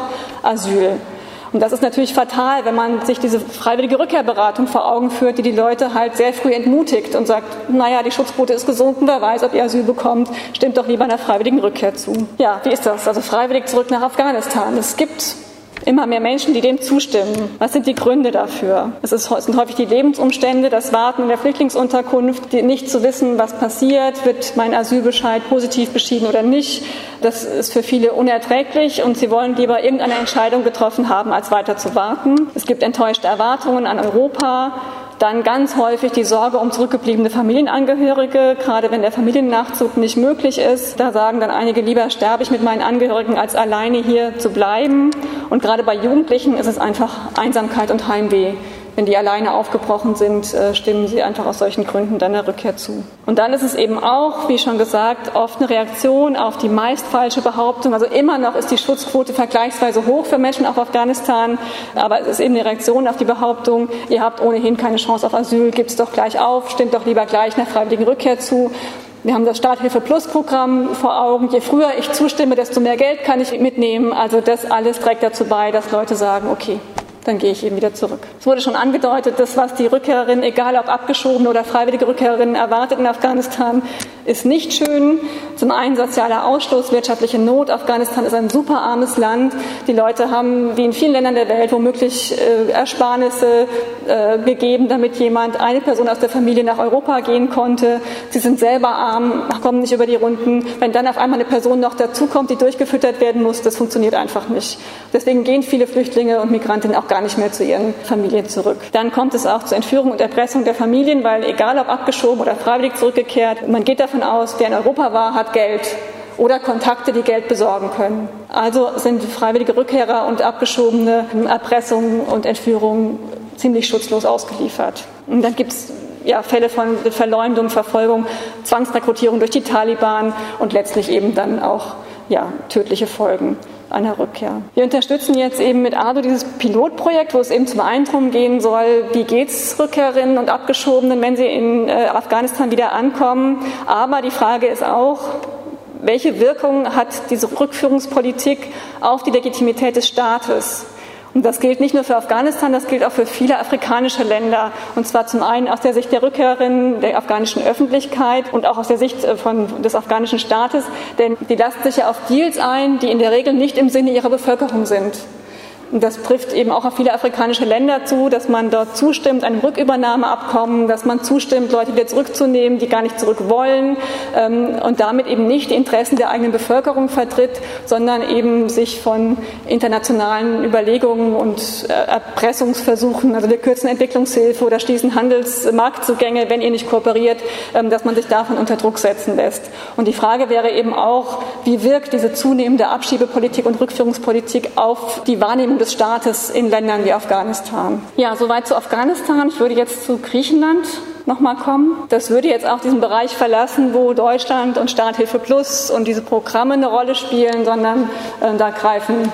Asyl. Und das ist natürlich fatal, wenn man sich diese freiwillige Rückkehrberatung vor Augen führt, die die Leute halt sehr früh entmutigt und sagt, naja, die Schutzquote ist gesunken, wer weiß, ob ihr Asyl bekommt, stimmt doch lieber einer freiwilligen Rückkehr zu. Ja, wie ist das? Also freiwillig zurück nach Afghanistan. Es gibt immer mehr Menschen, die dem zustimmen. Was sind die Gründe dafür? Es sind häufig die Lebensumstände, das Warten in der Flüchtlingsunterkunft, nicht zu wissen, was passiert, wird mein Asylbescheid positiv beschieden oder nicht. Das ist für viele unerträglich und sie wollen lieber irgendeine Entscheidung getroffen haben, als weiter zu warten. Es gibt enttäuschte Erwartungen an Europa dann ganz häufig die Sorge um zurückgebliebene Familienangehörige, gerade wenn der Familiennachzug nicht möglich ist. Da sagen dann einige, lieber sterbe ich mit meinen Angehörigen, als alleine hier zu bleiben. Und gerade bei Jugendlichen ist es einfach Einsamkeit und Heimweh wenn die alleine aufgebrochen sind, äh, stimmen sie einfach aus solchen Gründen dann der Rückkehr zu. Und dann ist es eben auch, wie schon gesagt, oft eine Reaktion auf die meist falsche Behauptung. Also immer noch ist die Schutzquote vergleichsweise hoch für Menschen auf Afghanistan, aber es ist eben eine Reaktion auf die Behauptung, ihr habt ohnehin keine Chance auf Asyl, gibt es doch gleich auf, stimmt doch lieber gleich einer freiwilligen Rückkehr zu. Wir haben das Starthilfe Plus Programm vor Augen. Je früher ich zustimme, desto mehr Geld kann ich mitnehmen. Also das alles trägt dazu bei, dass Leute sagen, okay, dann gehe ich eben wieder zurück. Es wurde schon angedeutet, das, was die Rückkehrerin, egal ob abgeschobene oder freiwillige Rückkehrerinnen erwartet in Afghanistan, ist nicht schön. Zum einen sozialer Ausstoß, wirtschaftliche Not. Afghanistan ist ein super armes Land. Die Leute haben, wie in vielen Ländern der Welt, womöglich äh, Ersparnisse äh, gegeben, damit jemand, eine Person aus der Familie nach Europa gehen konnte. Sie sind selber arm, kommen nicht über die Runden. Wenn dann auf einmal eine Person noch dazukommt, die durchgefüttert werden muss, das funktioniert einfach nicht. Deswegen gehen viele Flüchtlinge und Migrantinnen auch gar nicht mehr zu ihren Familien zurück. Dann kommt es auch zur Entführung und Erpressung der Familien, weil egal ob abgeschoben oder freiwillig zurückgekehrt, man geht davon aus, wer in Europa war, hat Geld oder Kontakte, die Geld besorgen können. Also sind freiwillige Rückkehrer und abgeschobene Erpressungen und Entführungen ziemlich schutzlos ausgeliefert. Und dann gibt es ja, Fälle von Verleumdung, Verfolgung, Zwangsrekrutierung durch die Taliban und letztlich eben dann auch ja, tödliche Folgen. Einer Rückkehr. Wir unterstützen jetzt eben mit ADO dieses Pilotprojekt, wo es eben zum einen darum gehen soll, wie geht es Rückkehrerinnen und Abgeschobenen, wenn sie in äh, Afghanistan wieder ankommen. Aber die Frage ist auch, welche Wirkung hat diese Rückführungspolitik auf die Legitimität des Staates? Und das gilt nicht nur für Afghanistan, das gilt auch für viele afrikanische Länder. Und zwar zum einen aus der Sicht der Rückkehrerinnen, der afghanischen Öffentlichkeit und auch aus der Sicht äh, von, des afghanischen Staates. Denn die lassen sich ja auf Deals ein, die in der Regel nicht im Sinne ihrer Bevölkerung sind. Das trifft eben auch auf viele afrikanische Länder zu, dass man dort zustimmt, einem Rückübernahmeabkommen, dass man zustimmt, Leute wieder zurückzunehmen, die gar nicht zurück wollen ähm, und damit eben nicht die Interessen der eigenen Bevölkerung vertritt, sondern eben sich von internationalen Überlegungen und äh, Erpressungsversuchen, also wir kürzen Entwicklungshilfe oder schließen Handelsmarktzugänge, wenn ihr nicht kooperiert, ähm, dass man sich davon unter Druck setzen lässt. Und die Frage wäre eben auch, wie wirkt diese zunehmende Abschiebepolitik und Rückführungspolitik auf die Wahrnehmung des Staates in Ländern wie Afghanistan. Ja, soweit zu Afghanistan. Ich würde jetzt zu Griechenland nochmal kommen. Das würde jetzt auch diesen Bereich verlassen, wo Deutschland und Starthilfe Plus und diese Programme eine Rolle spielen, sondern äh, da greifen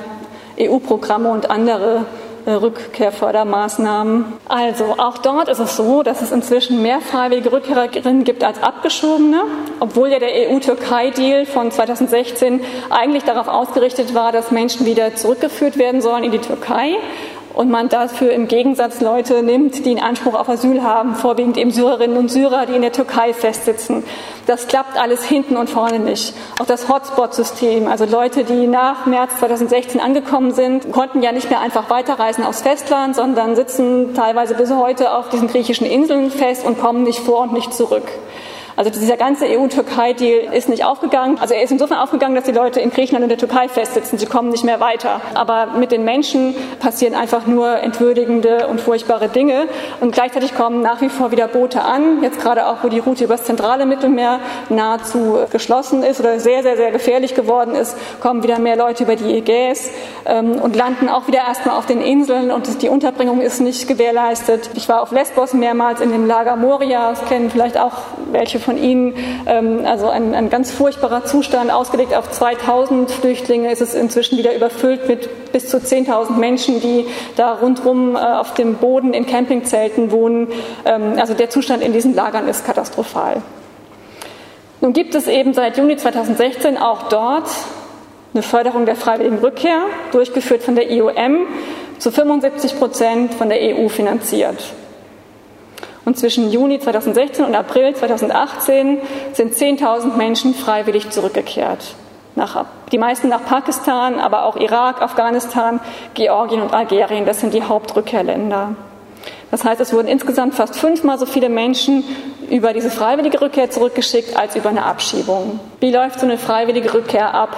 EU-Programme und andere Rückkehrfördermaßnahmen. Also auch dort ist es so, dass es inzwischen mehr freiwillige Rückkehrerinnen gibt als Abgeschobene, obwohl ja der EU-Türkei-Deal von 2016 eigentlich darauf ausgerichtet war, dass Menschen wieder zurückgeführt werden sollen in die Türkei und man dafür im Gegensatz Leute nimmt, die einen Anspruch auf Asyl haben, vorwiegend eben Syrerinnen und Syrer, die in der Türkei festsitzen. Das klappt alles hinten und vorne nicht. Auch das Hotspot-System, also Leute, die nach März 2016 angekommen sind, konnten ja nicht mehr einfach weiterreisen aufs Festland, sondern sitzen teilweise bis heute auf diesen griechischen Inseln fest und kommen nicht vor und nicht zurück. Also dieser ganze EU-Türkei-Deal ist nicht aufgegangen. Also er ist insofern aufgegangen, dass die Leute in Griechenland und der Türkei festsitzen. Sie kommen nicht mehr weiter. Aber mit den Menschen passieren einfach nur entwürdigende und furchtbare Dinge. Und gleichzeitig kommen nach wie vor wieder Boote an. Jetzt gerade auch, wo die Route übers zentrale Mittelmeer nahezu geschlossen ist oder sehr, sehr, sehr gefährlich geworden ist, kommen wieder mehr Leute über die Ägäis ähm, und landen auch wieder erstmal auf den Inseln und die Unterbringung ist nicht gewährleistet. Ich war auf Lesbos mehrmals in dem Lager Moria. Das kennen vielleicht auch welche von Ihnen. Ähm, also ein, ein ganz furchtbarer Zustand, ausgelegt auf 2000 Flüchtlinge, ist es inzwischen wieder überfüllt mit bis zu 10.000 Menschen, die da rundherum äh, auf dem Boden in Campingzelten wohnen. Ähm, also der Zustand in diesen Lagern ist katastrophal. Nun gibt es eben seit Juni 2016 auch dort eine Förderung der freiwilligen Rückkehr, durchgeführt von der IOM, zu 75 Prozent von der EU finanziert. Und zwischen Juni 2016 und April 2018 sind 10.000 Menschen freiwillig zurückgekehrt. Nach, die meisten nach Pakistan, aber auch Irak, Afghanistan, Georgien und Algerien. Das sind die Hauptrückkehrländer. Das heißt, es wurden insgesamt fast fünfmal so viele Menschen über diese freiwillige Rückkehr zurückgeschickt als über eine Abschiebung. Wie läuft so eine freiwillige Rückkehr ab?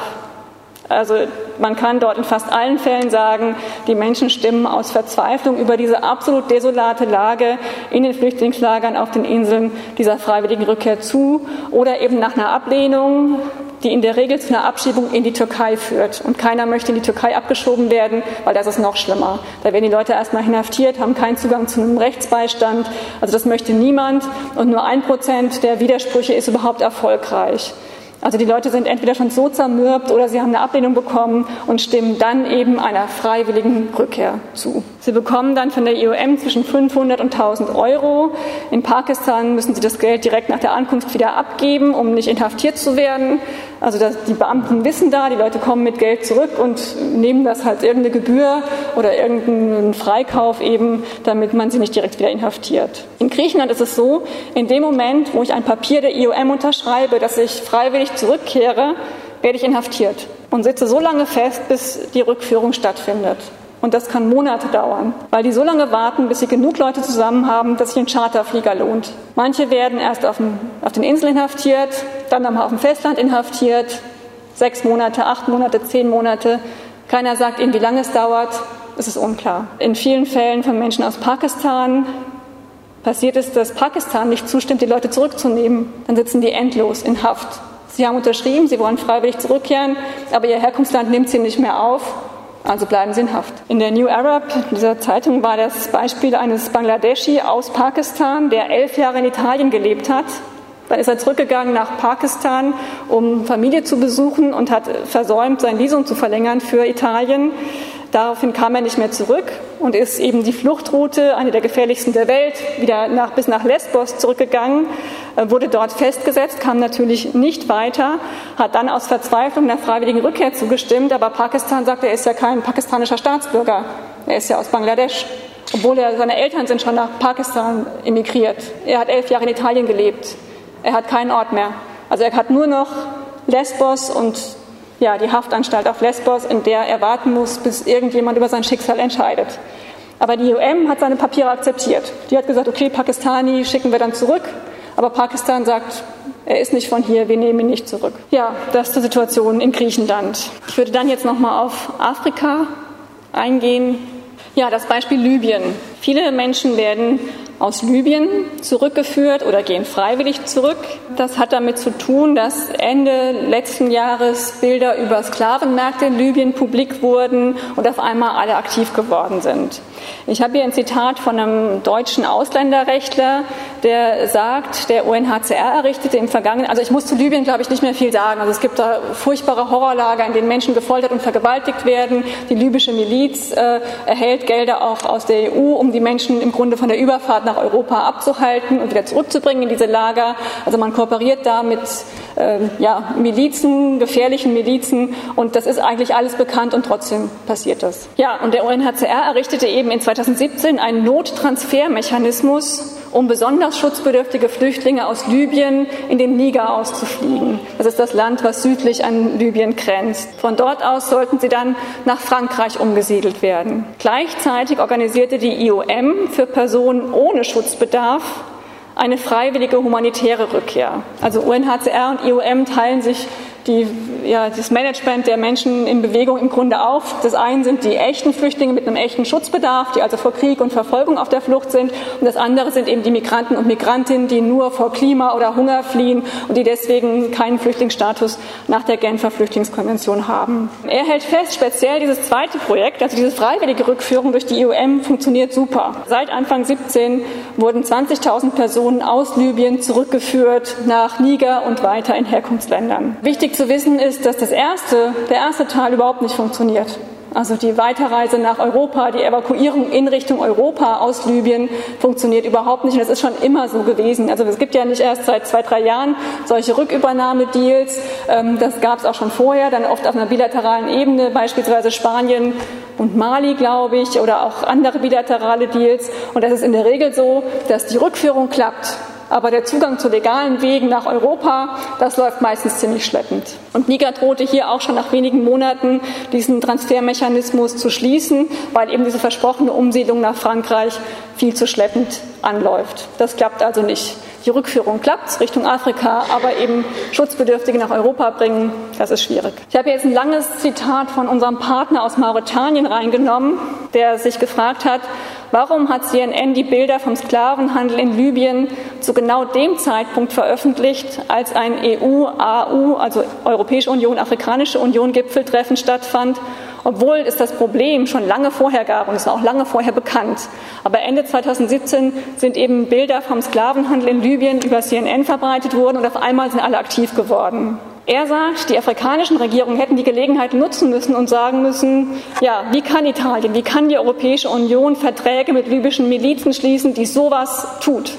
Also man kann dort in fast allen Fällen sagen, die Menschen stimmen aus Verzweiflung über diese absolut desolate Lage in den Flüchtlingslagern auf den Inseln dieser freiwilligen Rückkehr zu oder eben nach einer Ablehnung, die in der Regel zu einer Abschiebung in die Türkei führt. Und keiner möchte in die Türkei abgeschoben werden, weil das ist noch schlimmer. Da werden die Leute erstmal inhaftiert, haben keinen Zugang zu einem Rechtsbeistand. Also das möchte niemand und nur ein Prozent der Widersprüche ist überhaupt erfolgreich. Also die Leute sind entweder schon so zermürbt oder sie haben eine Ablehnung bekommen und stimmen dann eben einer freiwilligen Rückkehr zu. Sie bekommen dann von der IOM zwischen 500 und 1000 Euro. In Pakistan müssen sie das Geld direkt nach der Ankunft wieder abgeben, um nicht inhaftiert zu werden. Also die Beamten wissen da, die Leute kommen mit Geld zurück und nehmen das halt irgendeine Gebühr oder irgendeinen Freikauf eben, damit man sie nicht direkt wieder inhaftiert. In Griechenland ist es so, in dem Moment, wo ich ein Papier der IOM unterschreibe, dass ich freiwillig zurückkehre, werde ich inhaftiert und sitze so lange fest, bis die Rückführung stattfindet. Und das kann Monate dauern, weil die so lange warten, bis sie genug Leute zusammen haben, dass sich ein Charterflieger lohnt. Manche werden erst auf, dem, auf den Inseln inhaftiert, dann auf dem Festland inhaftiert, sechs Monate, acht Monate, zehn Monate. Keiner sagt ihnen, wie lange es dauert. Es ist unklar. In vielen Fällen von Menschen aus Pakistan passiert es, dass Pakistan nicht zustimmt, die Leute zurückzunehmen. Dann sitzen die endlos in Haft. Sie haben unterschrieben, sie wollen freiwillig zurückkehren, aber ihr Herkunftsland nimmt sie nicht mehr auf also bleiben sie in Haft. In der New Arab, dieser Zeitung, war das Beispiel eines Bangladeschi aus Pakistan, der elf Jahre in Italien gelebt hat Dann ist er zurückgegangen nach Pakistan, um Familie zu besuchen und hat versäumt, sein Visum zu verlängern für Italien. Daraufhin kam er nicht mehr zurück und ist eben die Fluchtroute, eine der gefährlichsten der Welt, wieder nach, bis nach Lesbos zurückgegangen, äh, wurde dort festgesetzt, kam natürlich nicht weiter, hat dann aus Verzweiflung der freiwilligen Rückkehr zugestimmt, aber Pakistan sagt, er ist ja kein pakistanischer Staatsbürger, er ist ja aus Bangladesch, obwohl er, seine Eltern sind schon nach Pakistan emigriert. Er hat elf Jahre in Italien gelebt. Er hat keinen Ort mehr. Also er hat nur noch Lesbos und ja, die Haftanstalt auf Lesbos, in der er warten muss, bis irgendjemand über sein Schicksal entscheidet. Aber die UM hat seine Papiere akzeptiert. Die hat gesagt, okay, Pakistani schicken wir dann zurück. Aber Pakistan sagt, er ist nicht von hier, wir nehmen ihn nicht zurück. Ja, das die Situation in Griechenland. Ich würde dann jetzt nochmal auf Afrika eingehen. Ja, das Beispiel Libyen. Viele Menschen werden aus Libyen zurückgeführt oder gehen freiwillig zurück. Das hat damit zu tun, dass Ende letzten Jahres Bilder über Sklavenmärkte in Libyen publik wurden und auf einmal alle aktiv geworden sind. Ich habe hier ein Zitat von einem deutschen Ausländerrechtler, der sagt, der UNHCR errichtete im Vergangenen, also ich muss zu Libyen, glaube ich, nicht mehr viel sagen. Also es gibt da furchtbare Horrorlager, in denen Menschen gefoltert und vergewaltigt werden. Die libysche Miliz äh, erhält Gelder auch aus der EU, um die Menschen im Grunde von der Überfahrt nach Europa abzuhalten und wieder zurückzubringen in diese Lager. Also man kooperiert da mit äh, ja, Milizen, gefährlichen Milizen und das ist eigentlich alles bekannt und trotzdem passiert das. Ja, und der UNHCR errichtete eben in 2017 einen Nottransfermechanismus, um besonders schutzbedürftige Flüchtlinge aus Libyen in den Niger auszufliegen. Das ist das Land, was südlich an Libyen grenzt. Von dort aus sollten sie dann nach Frankreich umgesiedelt werden. Gleichzeitig organisierte die IOM für Personen ohne Schutzbedarf eine freiwillige humanitäre Rückkehr. Also UNHCR und IOM teilen sich die, ja, das Management der Menschen in Bewegung im Grunde auf. Das eine sind die echten Flüchtlinge mit einem echten Schutzbedarf, die also vor Krieg und Verfolgung auf der Flucht sind. Und das andere sind eben die Migranten und Migrantinnen, die nur vor Klima oder Hunger fliehen und die deswegen keinen Flüchtlingsstatus nach der Genfer Flüchtlingskonvention haben. Er hält fest, speziell dieses zweite Projekt, also diese freiwillige Rückführung durch die IOM, funktioniert super. Seit Anfang 17 wurden 20.000 Personen aus Libyen zurückgeführt nach Niger und weiter in Herkunftsländern. Wichtig zu wissen ist, dass das erste, der erste Teil überhaupt nicht funktioniert. Also die Weiterreise nach Europa, die Evakuierung in Richtung Europa aus Libyen funktioniert überhaupt nicht. Und das ist schon immer so gewesen. Also es gibt ja nicht erst seit zwei, drei Jahren solche Rückübernahmedeals. Ähm, das gab es auch schon vorher, dann oft auf einer bilateralen Ebene, beispielsweise Spanien und Mali, glaube ich, oder auch andere bilaterale Deals. Und das ist in der Regel so, dass die Rückführung klappt. Aber der Zugang zu legalen Wegen nach Europa, das läuft meistens ziemlich schleppend. Und Niger drohte hier auch schon nach wenigen Monaten diesen Transfermechanismus zu schließen, weil eben diese versprochene Umsiedlung nach Frankreich viel zu schleppend anläuft. Das klappt also nicht. Die Rückführung klappt Richtung Afrika, aber eben Schutzbedürftige nach Europa bringen, das ist schwierig. Ich habe jetzt ein langes Zitat von unserem Partner aus Mauretanien reingenommen, der sich gefragt hat, Warum hat CNN die Bilder vom Sklavenhandel in Libyen zu genau dem Zeitpunkt veröffentlicht, als ein EU-AU, also Europäische Union, Afrikanische Union Gipfeltreffen stattfand, obwohl es das Problem schon lange vorher gab und es auch lange vorher bekannt. Aber Ende 2017 sind eben Bilder vom Sklavenhandel in Libyen über CNN verbreitet worden und auf einmal sind alle aktiv geworden. Er sagt, die afrikanischen Regierungen hätten die Gelegenheit nutzen müssen und sagen müssen, ja, wie kann Italien, wie kann die Europäische Union Verträge mit libyschen Milizen schließen, die sowas tut?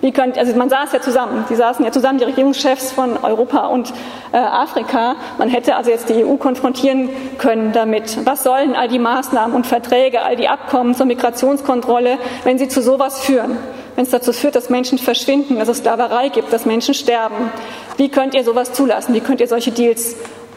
Wie könnt, also man saß ja zusammen, die saßen ja zusammen, die Regierungschefs von Europa und äh, Afrika. Man hätte also jetzt die EU konfrontieren können damit. Was sollen all die Maßnahmen und Verträge, all die Abkommen zur Migrationskontrolle, wenn sie zu sowas führen? Wenn es dazu führt, dass Menschen verschwinden, dass es Sklaverei gibt, dass Menschen sterben. Wie könnt ihr sowas zulassen? Wie könnt ihr solche Deals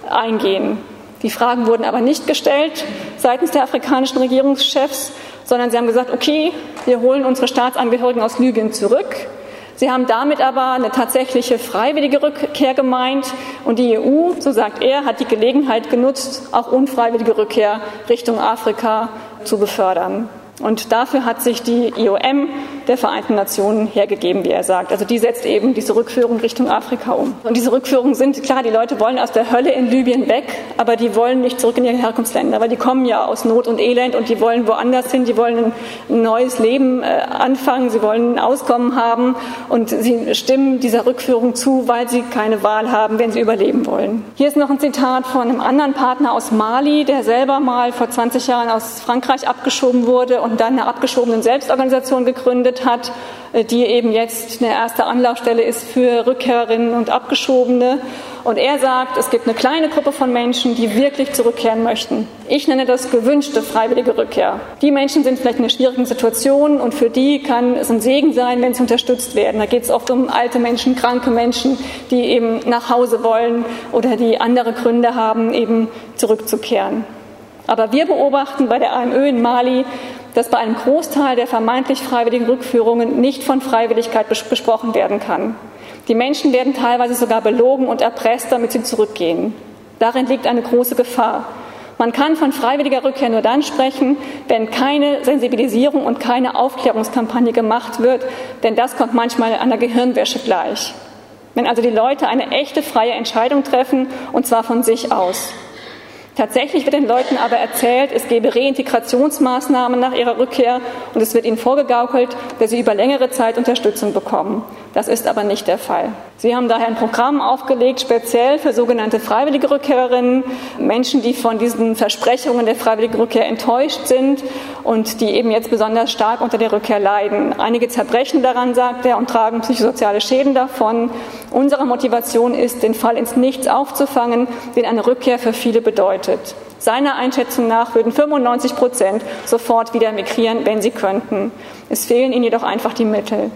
eingehen? Die Fragen wurden aber nicht gestellt seitens der afrikanischen Regierungschefs, sondern sie haben gesagt, okay, wir holen unsere Staatsangehörigen aus Libyen zurück. Sie haben damit aber eine tatsächliche freiwillige Rückkehr gemeint und die EU, so sagt er, hat die Gelegenheit genutzt, auch unfreiwillige Rückkehr Richtung Afrika zu befördern. Und dafür hat sich die IOM der Vereinten Nationen hergegeben, wie er sagt. Also die setzt eben diese Rückführung Richtung Afrika um. Und diese Rückführungen sind, klar, die Leute wollen aus der Hölle in Libyen weg, aber die wollen nicht zurück in ihre Herkunftsländer, weil die kommen ja aus Not und Elend und die wollen woanders hin, die wollen ein neues Leben äh, anfangen, sie wollen ein Auskommen haben und sie stimmen dieser Rückführung zu, weil sie keine Wahl haben, wenn sie überleben wollen. Hier ist noch ein Zitat von einem anderen Partner aus Mali, der selber mal vor 20 Jahren aus Frankreich abgeschoben wurde und dann eine abgeschobenen Selbstorganisation gegründet hat, äh, die eben jetzt eine erste Anlaufstelle ist für Rückkehrerinnen und Abgeschobene. Und er sagt, es gibt eine kleine Gruppe von Menschen, die wirklich zurückkehren möchten. Ich nenne das gewünschte freiwillige Rückkehr. Die Menschen sind vielleicht in einer schwierigen Situation und für die kann es ein Segen sein, wenn sie unterstützt werden. Da geht es oft um alte Menschen, kranke Menschen, die eben nach Hause wollen oder die andere Gründe haben, eben zurückzukehren. Aber wir beobachten bei der AMÖ in Mali, dass bei einem Großteil der vermeintlich freiwilligen Rückführungen nicht von Freiwilligkeit besprochen werden kann. Die Menschen werden teilweise sogar belogen und erpresst, damit sie zurückgehen. Darin liegt eine große Gefahr. Man kann von freiwilliger Rückkehr nur dann sprechen, wenn keine Sensibilisierung und keine Aufklärungskampagne gemacht wird, denn das kommt manchmal einer Gehirnwäsche gleich. Wenn also die Leute eine echte freie Entscheidung treffen, und zwar von sich aus. Tatsächlich wird den Leuten aber erzählt, es gebe Reintegrationsmaßnahmen nach ihrer Rückkehr und es wird ihnen vorgegaukelt, dass sie über längere Zeit Unterstützung bekommen. Das ist aber nicht der Fall. Sie haben daher ein Programm aufgelegt, speziell für sogenannte freiwillige Rückkehrerinnen, Menschen, die von diesen Versprechungen der freiwilligen Rückkehr enttäuscht sind und die eben jetzt besonders stark unter der Rückkehr leiden. Einige zerbrechen daran, sagt er, und tragen psychosoziale Schäden davon. Unsere Motivation ist, den Fall ins Nichts aufzufangen, den eine Rückkehr für viele bedeutet. Seiner Einschätzung nach würden 95 Prozent sofort wieder migrieren, wenn sie könnten. Es fehlen ihnen jedoch einfach die Mittel.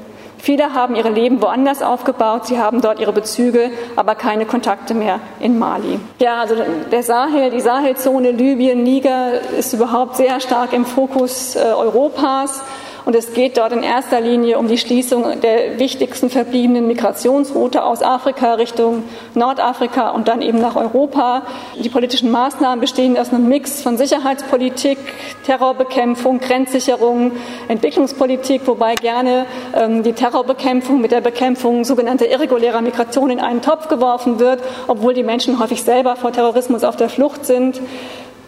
Viele haben ihre Leben woanders aufgebaut, sie haben dort ihre Bezüge, aber keine Kontakte mehr in Mali. Ja, also der Sahel, die Sahelzone, Libyen, Niger ist überhaupt sehr stark im Fokus äh, Europas. Und es geht dort in erster Linie um die Schließung der wichtigsten verbliebenen Migrationsroute aus Afrika Richtung Nordafrika und dann eben nach Europa. Die politischen Maßnahmen bestehen aus einem Mix von Sicherheitspolitik, Terrorbekämpfung, Grenzsicherung, Entwicklungspolitik, wobei gerne ähm, die Terrorbekämpfung mit der Bekämpfung sogenannter irregulärer Migration in einen Topf geworfen wird, obwohl die Menschen häufig selber vor Terrorismus auf der Flucht sind.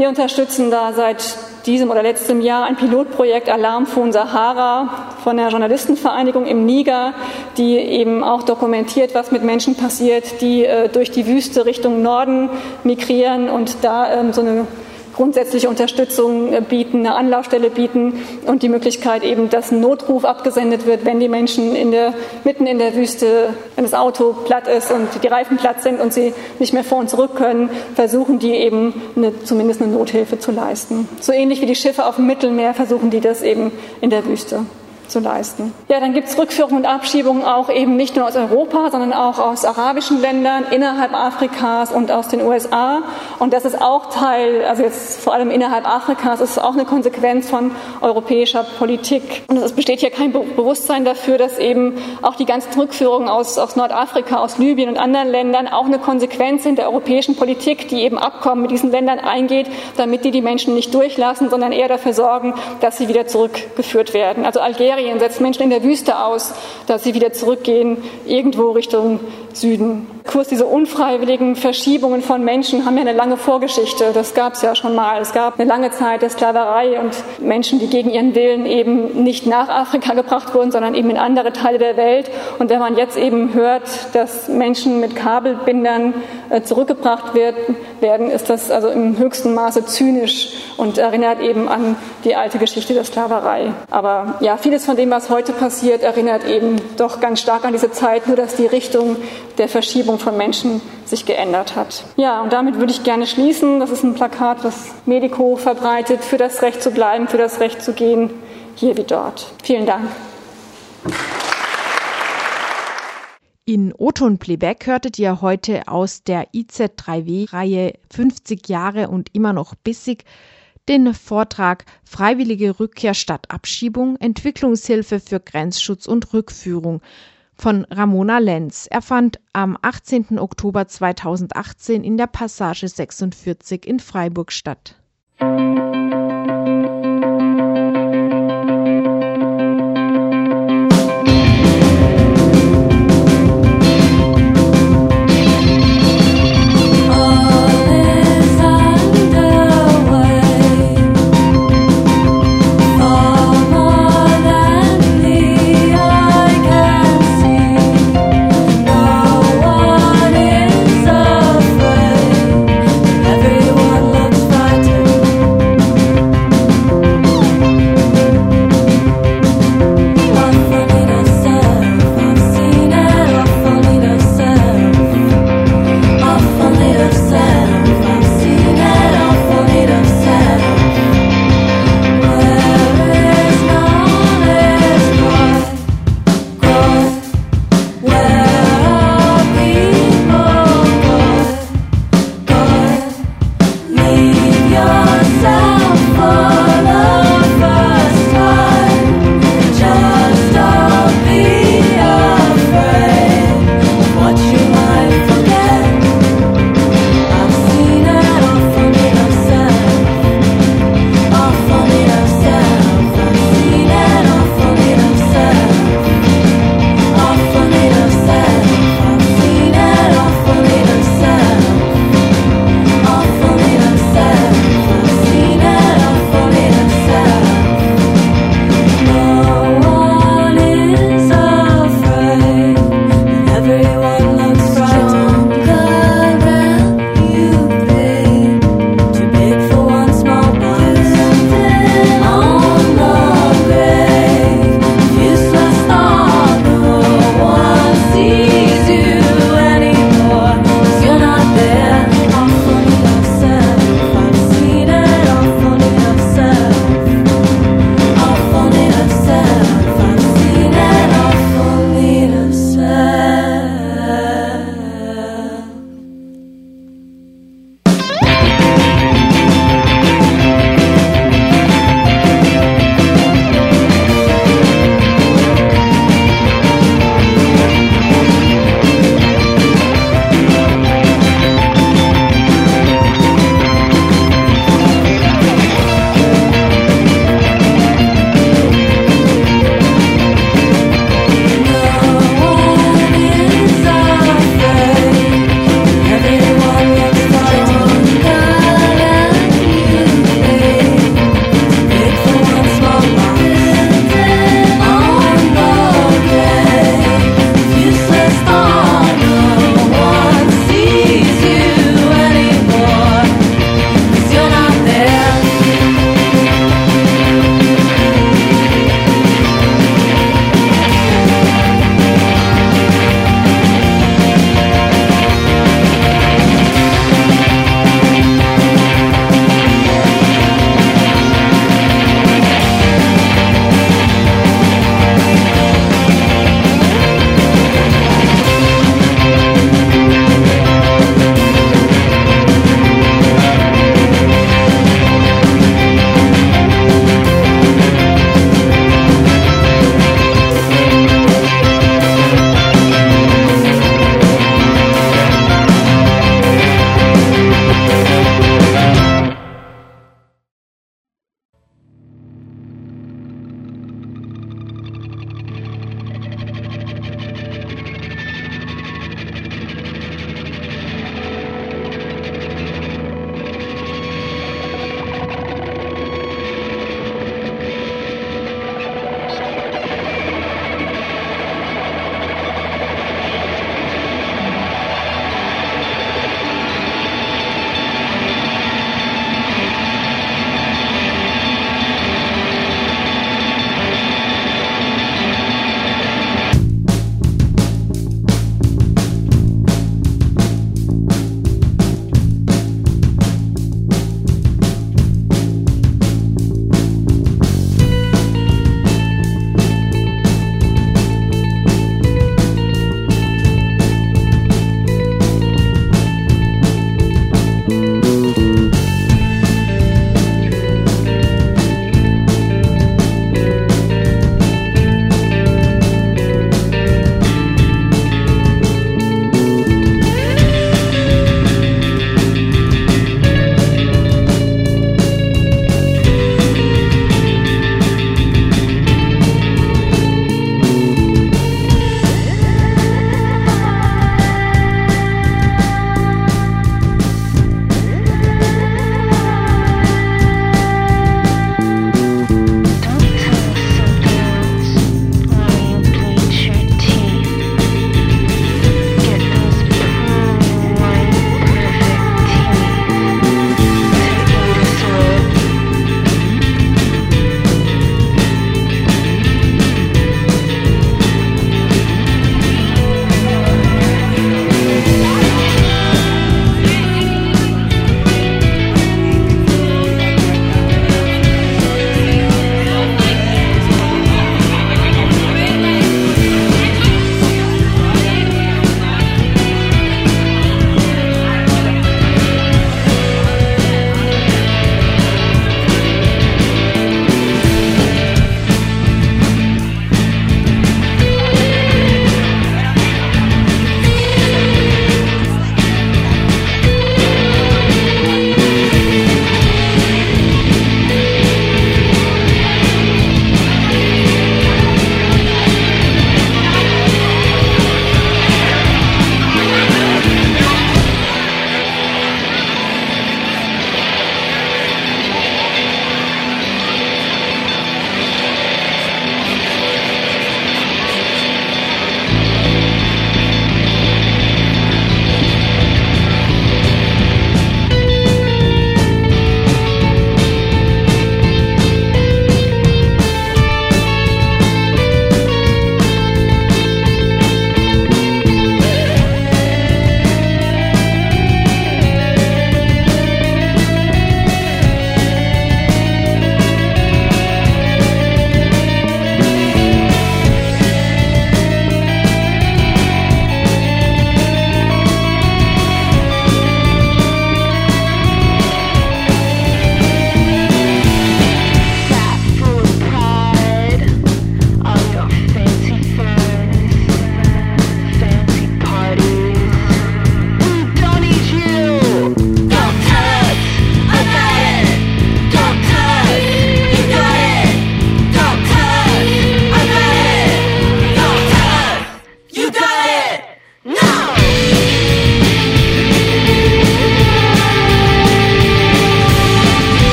Wir unterstützen da seit diesem oder letztem Jahr ein Pilotprojekt Alarmphone Sahara von der Journalistenvereinigung im Niger, die eben auch dokumentiert, was mit Menschen passiert, die äh, durch die Wüste Richtung Norden migrieren und da ähm, so eine grundsätzliche Unterstützung äh, bieten, eine Anlaufstelle bieten und die Möglichkeit eben, dass ein Notruf abgesendet wird, wenn die Menschen in der, mitten in der Wüste, wenn das Auto platt ist und die Reifen platt sind und sie nicht mehr vor und zurück können, versuchen die eben eine, zumindest eine Nothilfe zu leisten. So ähnlich wie die Schiffe auf dem Mittelmeer versuchen die das eben in der Wüste zu leisten. Ja, dann gibt es Rückführungen und Abschiebungen auch eben nicht nur aus Europa, sondern auch aus arabischen Ländern, innerhalb Afrikas und aus den USA. Und das ist auch Teil, also jetzt vor allem innerhalb Afrikas, ist auch eine Konsequenz von europäischer Politik. Und es besteht hier kein Bewusstsein dafür, dass eben auch die ganzen Rückführungen aus, aus Nordafrika, aus Libyen und anderen Ländern auch eine Konsequenz sind der europäischen Politik, die eben Abkommen mit diesen Ländern eingeht, damit die die Menschen nicht durchlassen, sondern eher dafür sorgen, dass sie wieder zurückgeführt werden. Also Algerien Algerien setzt Menschen in der Wüste aus, dass sie wieder zurückgehen, irgendwo Richtung Süden. Kurs diese unfreiwilligen Verschiebungen von Menschen haben ja eine lange Vorgeschichte. Das gab es ja schon mal. Es gab eine lange Zeit der Sklaverei und Menschen, die gegen ihren Willen eben nicht nach Afrika gebracht wurden, sondern eben in andere Teile der Welt. Und wenn man jetzt eben hört, dass Menschen mit Kabelbindern äh, zurückgebracht werden, ist das also im höchsten Maße zynisch und erinnert eben an die alte Geschichte der Sklaverei. Aber ja, vieles von dem, was heute passiert, erinnert eben doch ganz stark an diese Zeit, nur dass die Richtung der Verschiebung von Menschen sich geändert hat. Ja, und damit würde ich gerne schließen. Das ist ein Plakat, das Medico verbreitet, für das Recht zu bleiben, für das Recht zu gehen, hier wie dort. Vielen Dank. In Oton Playback hörtet ihr heute aus der IZ3W-Reihe 50 Jahre und immer noch bissig den Vortrag Freiwillige Rückkehr statt Abschiebung, Entwicklungshilfe für Grenzschutz und Rückführung von Ramona Lenz. Er fand am 18. Oktober 2018 in der Passage 46 in Freiburg statt. Musik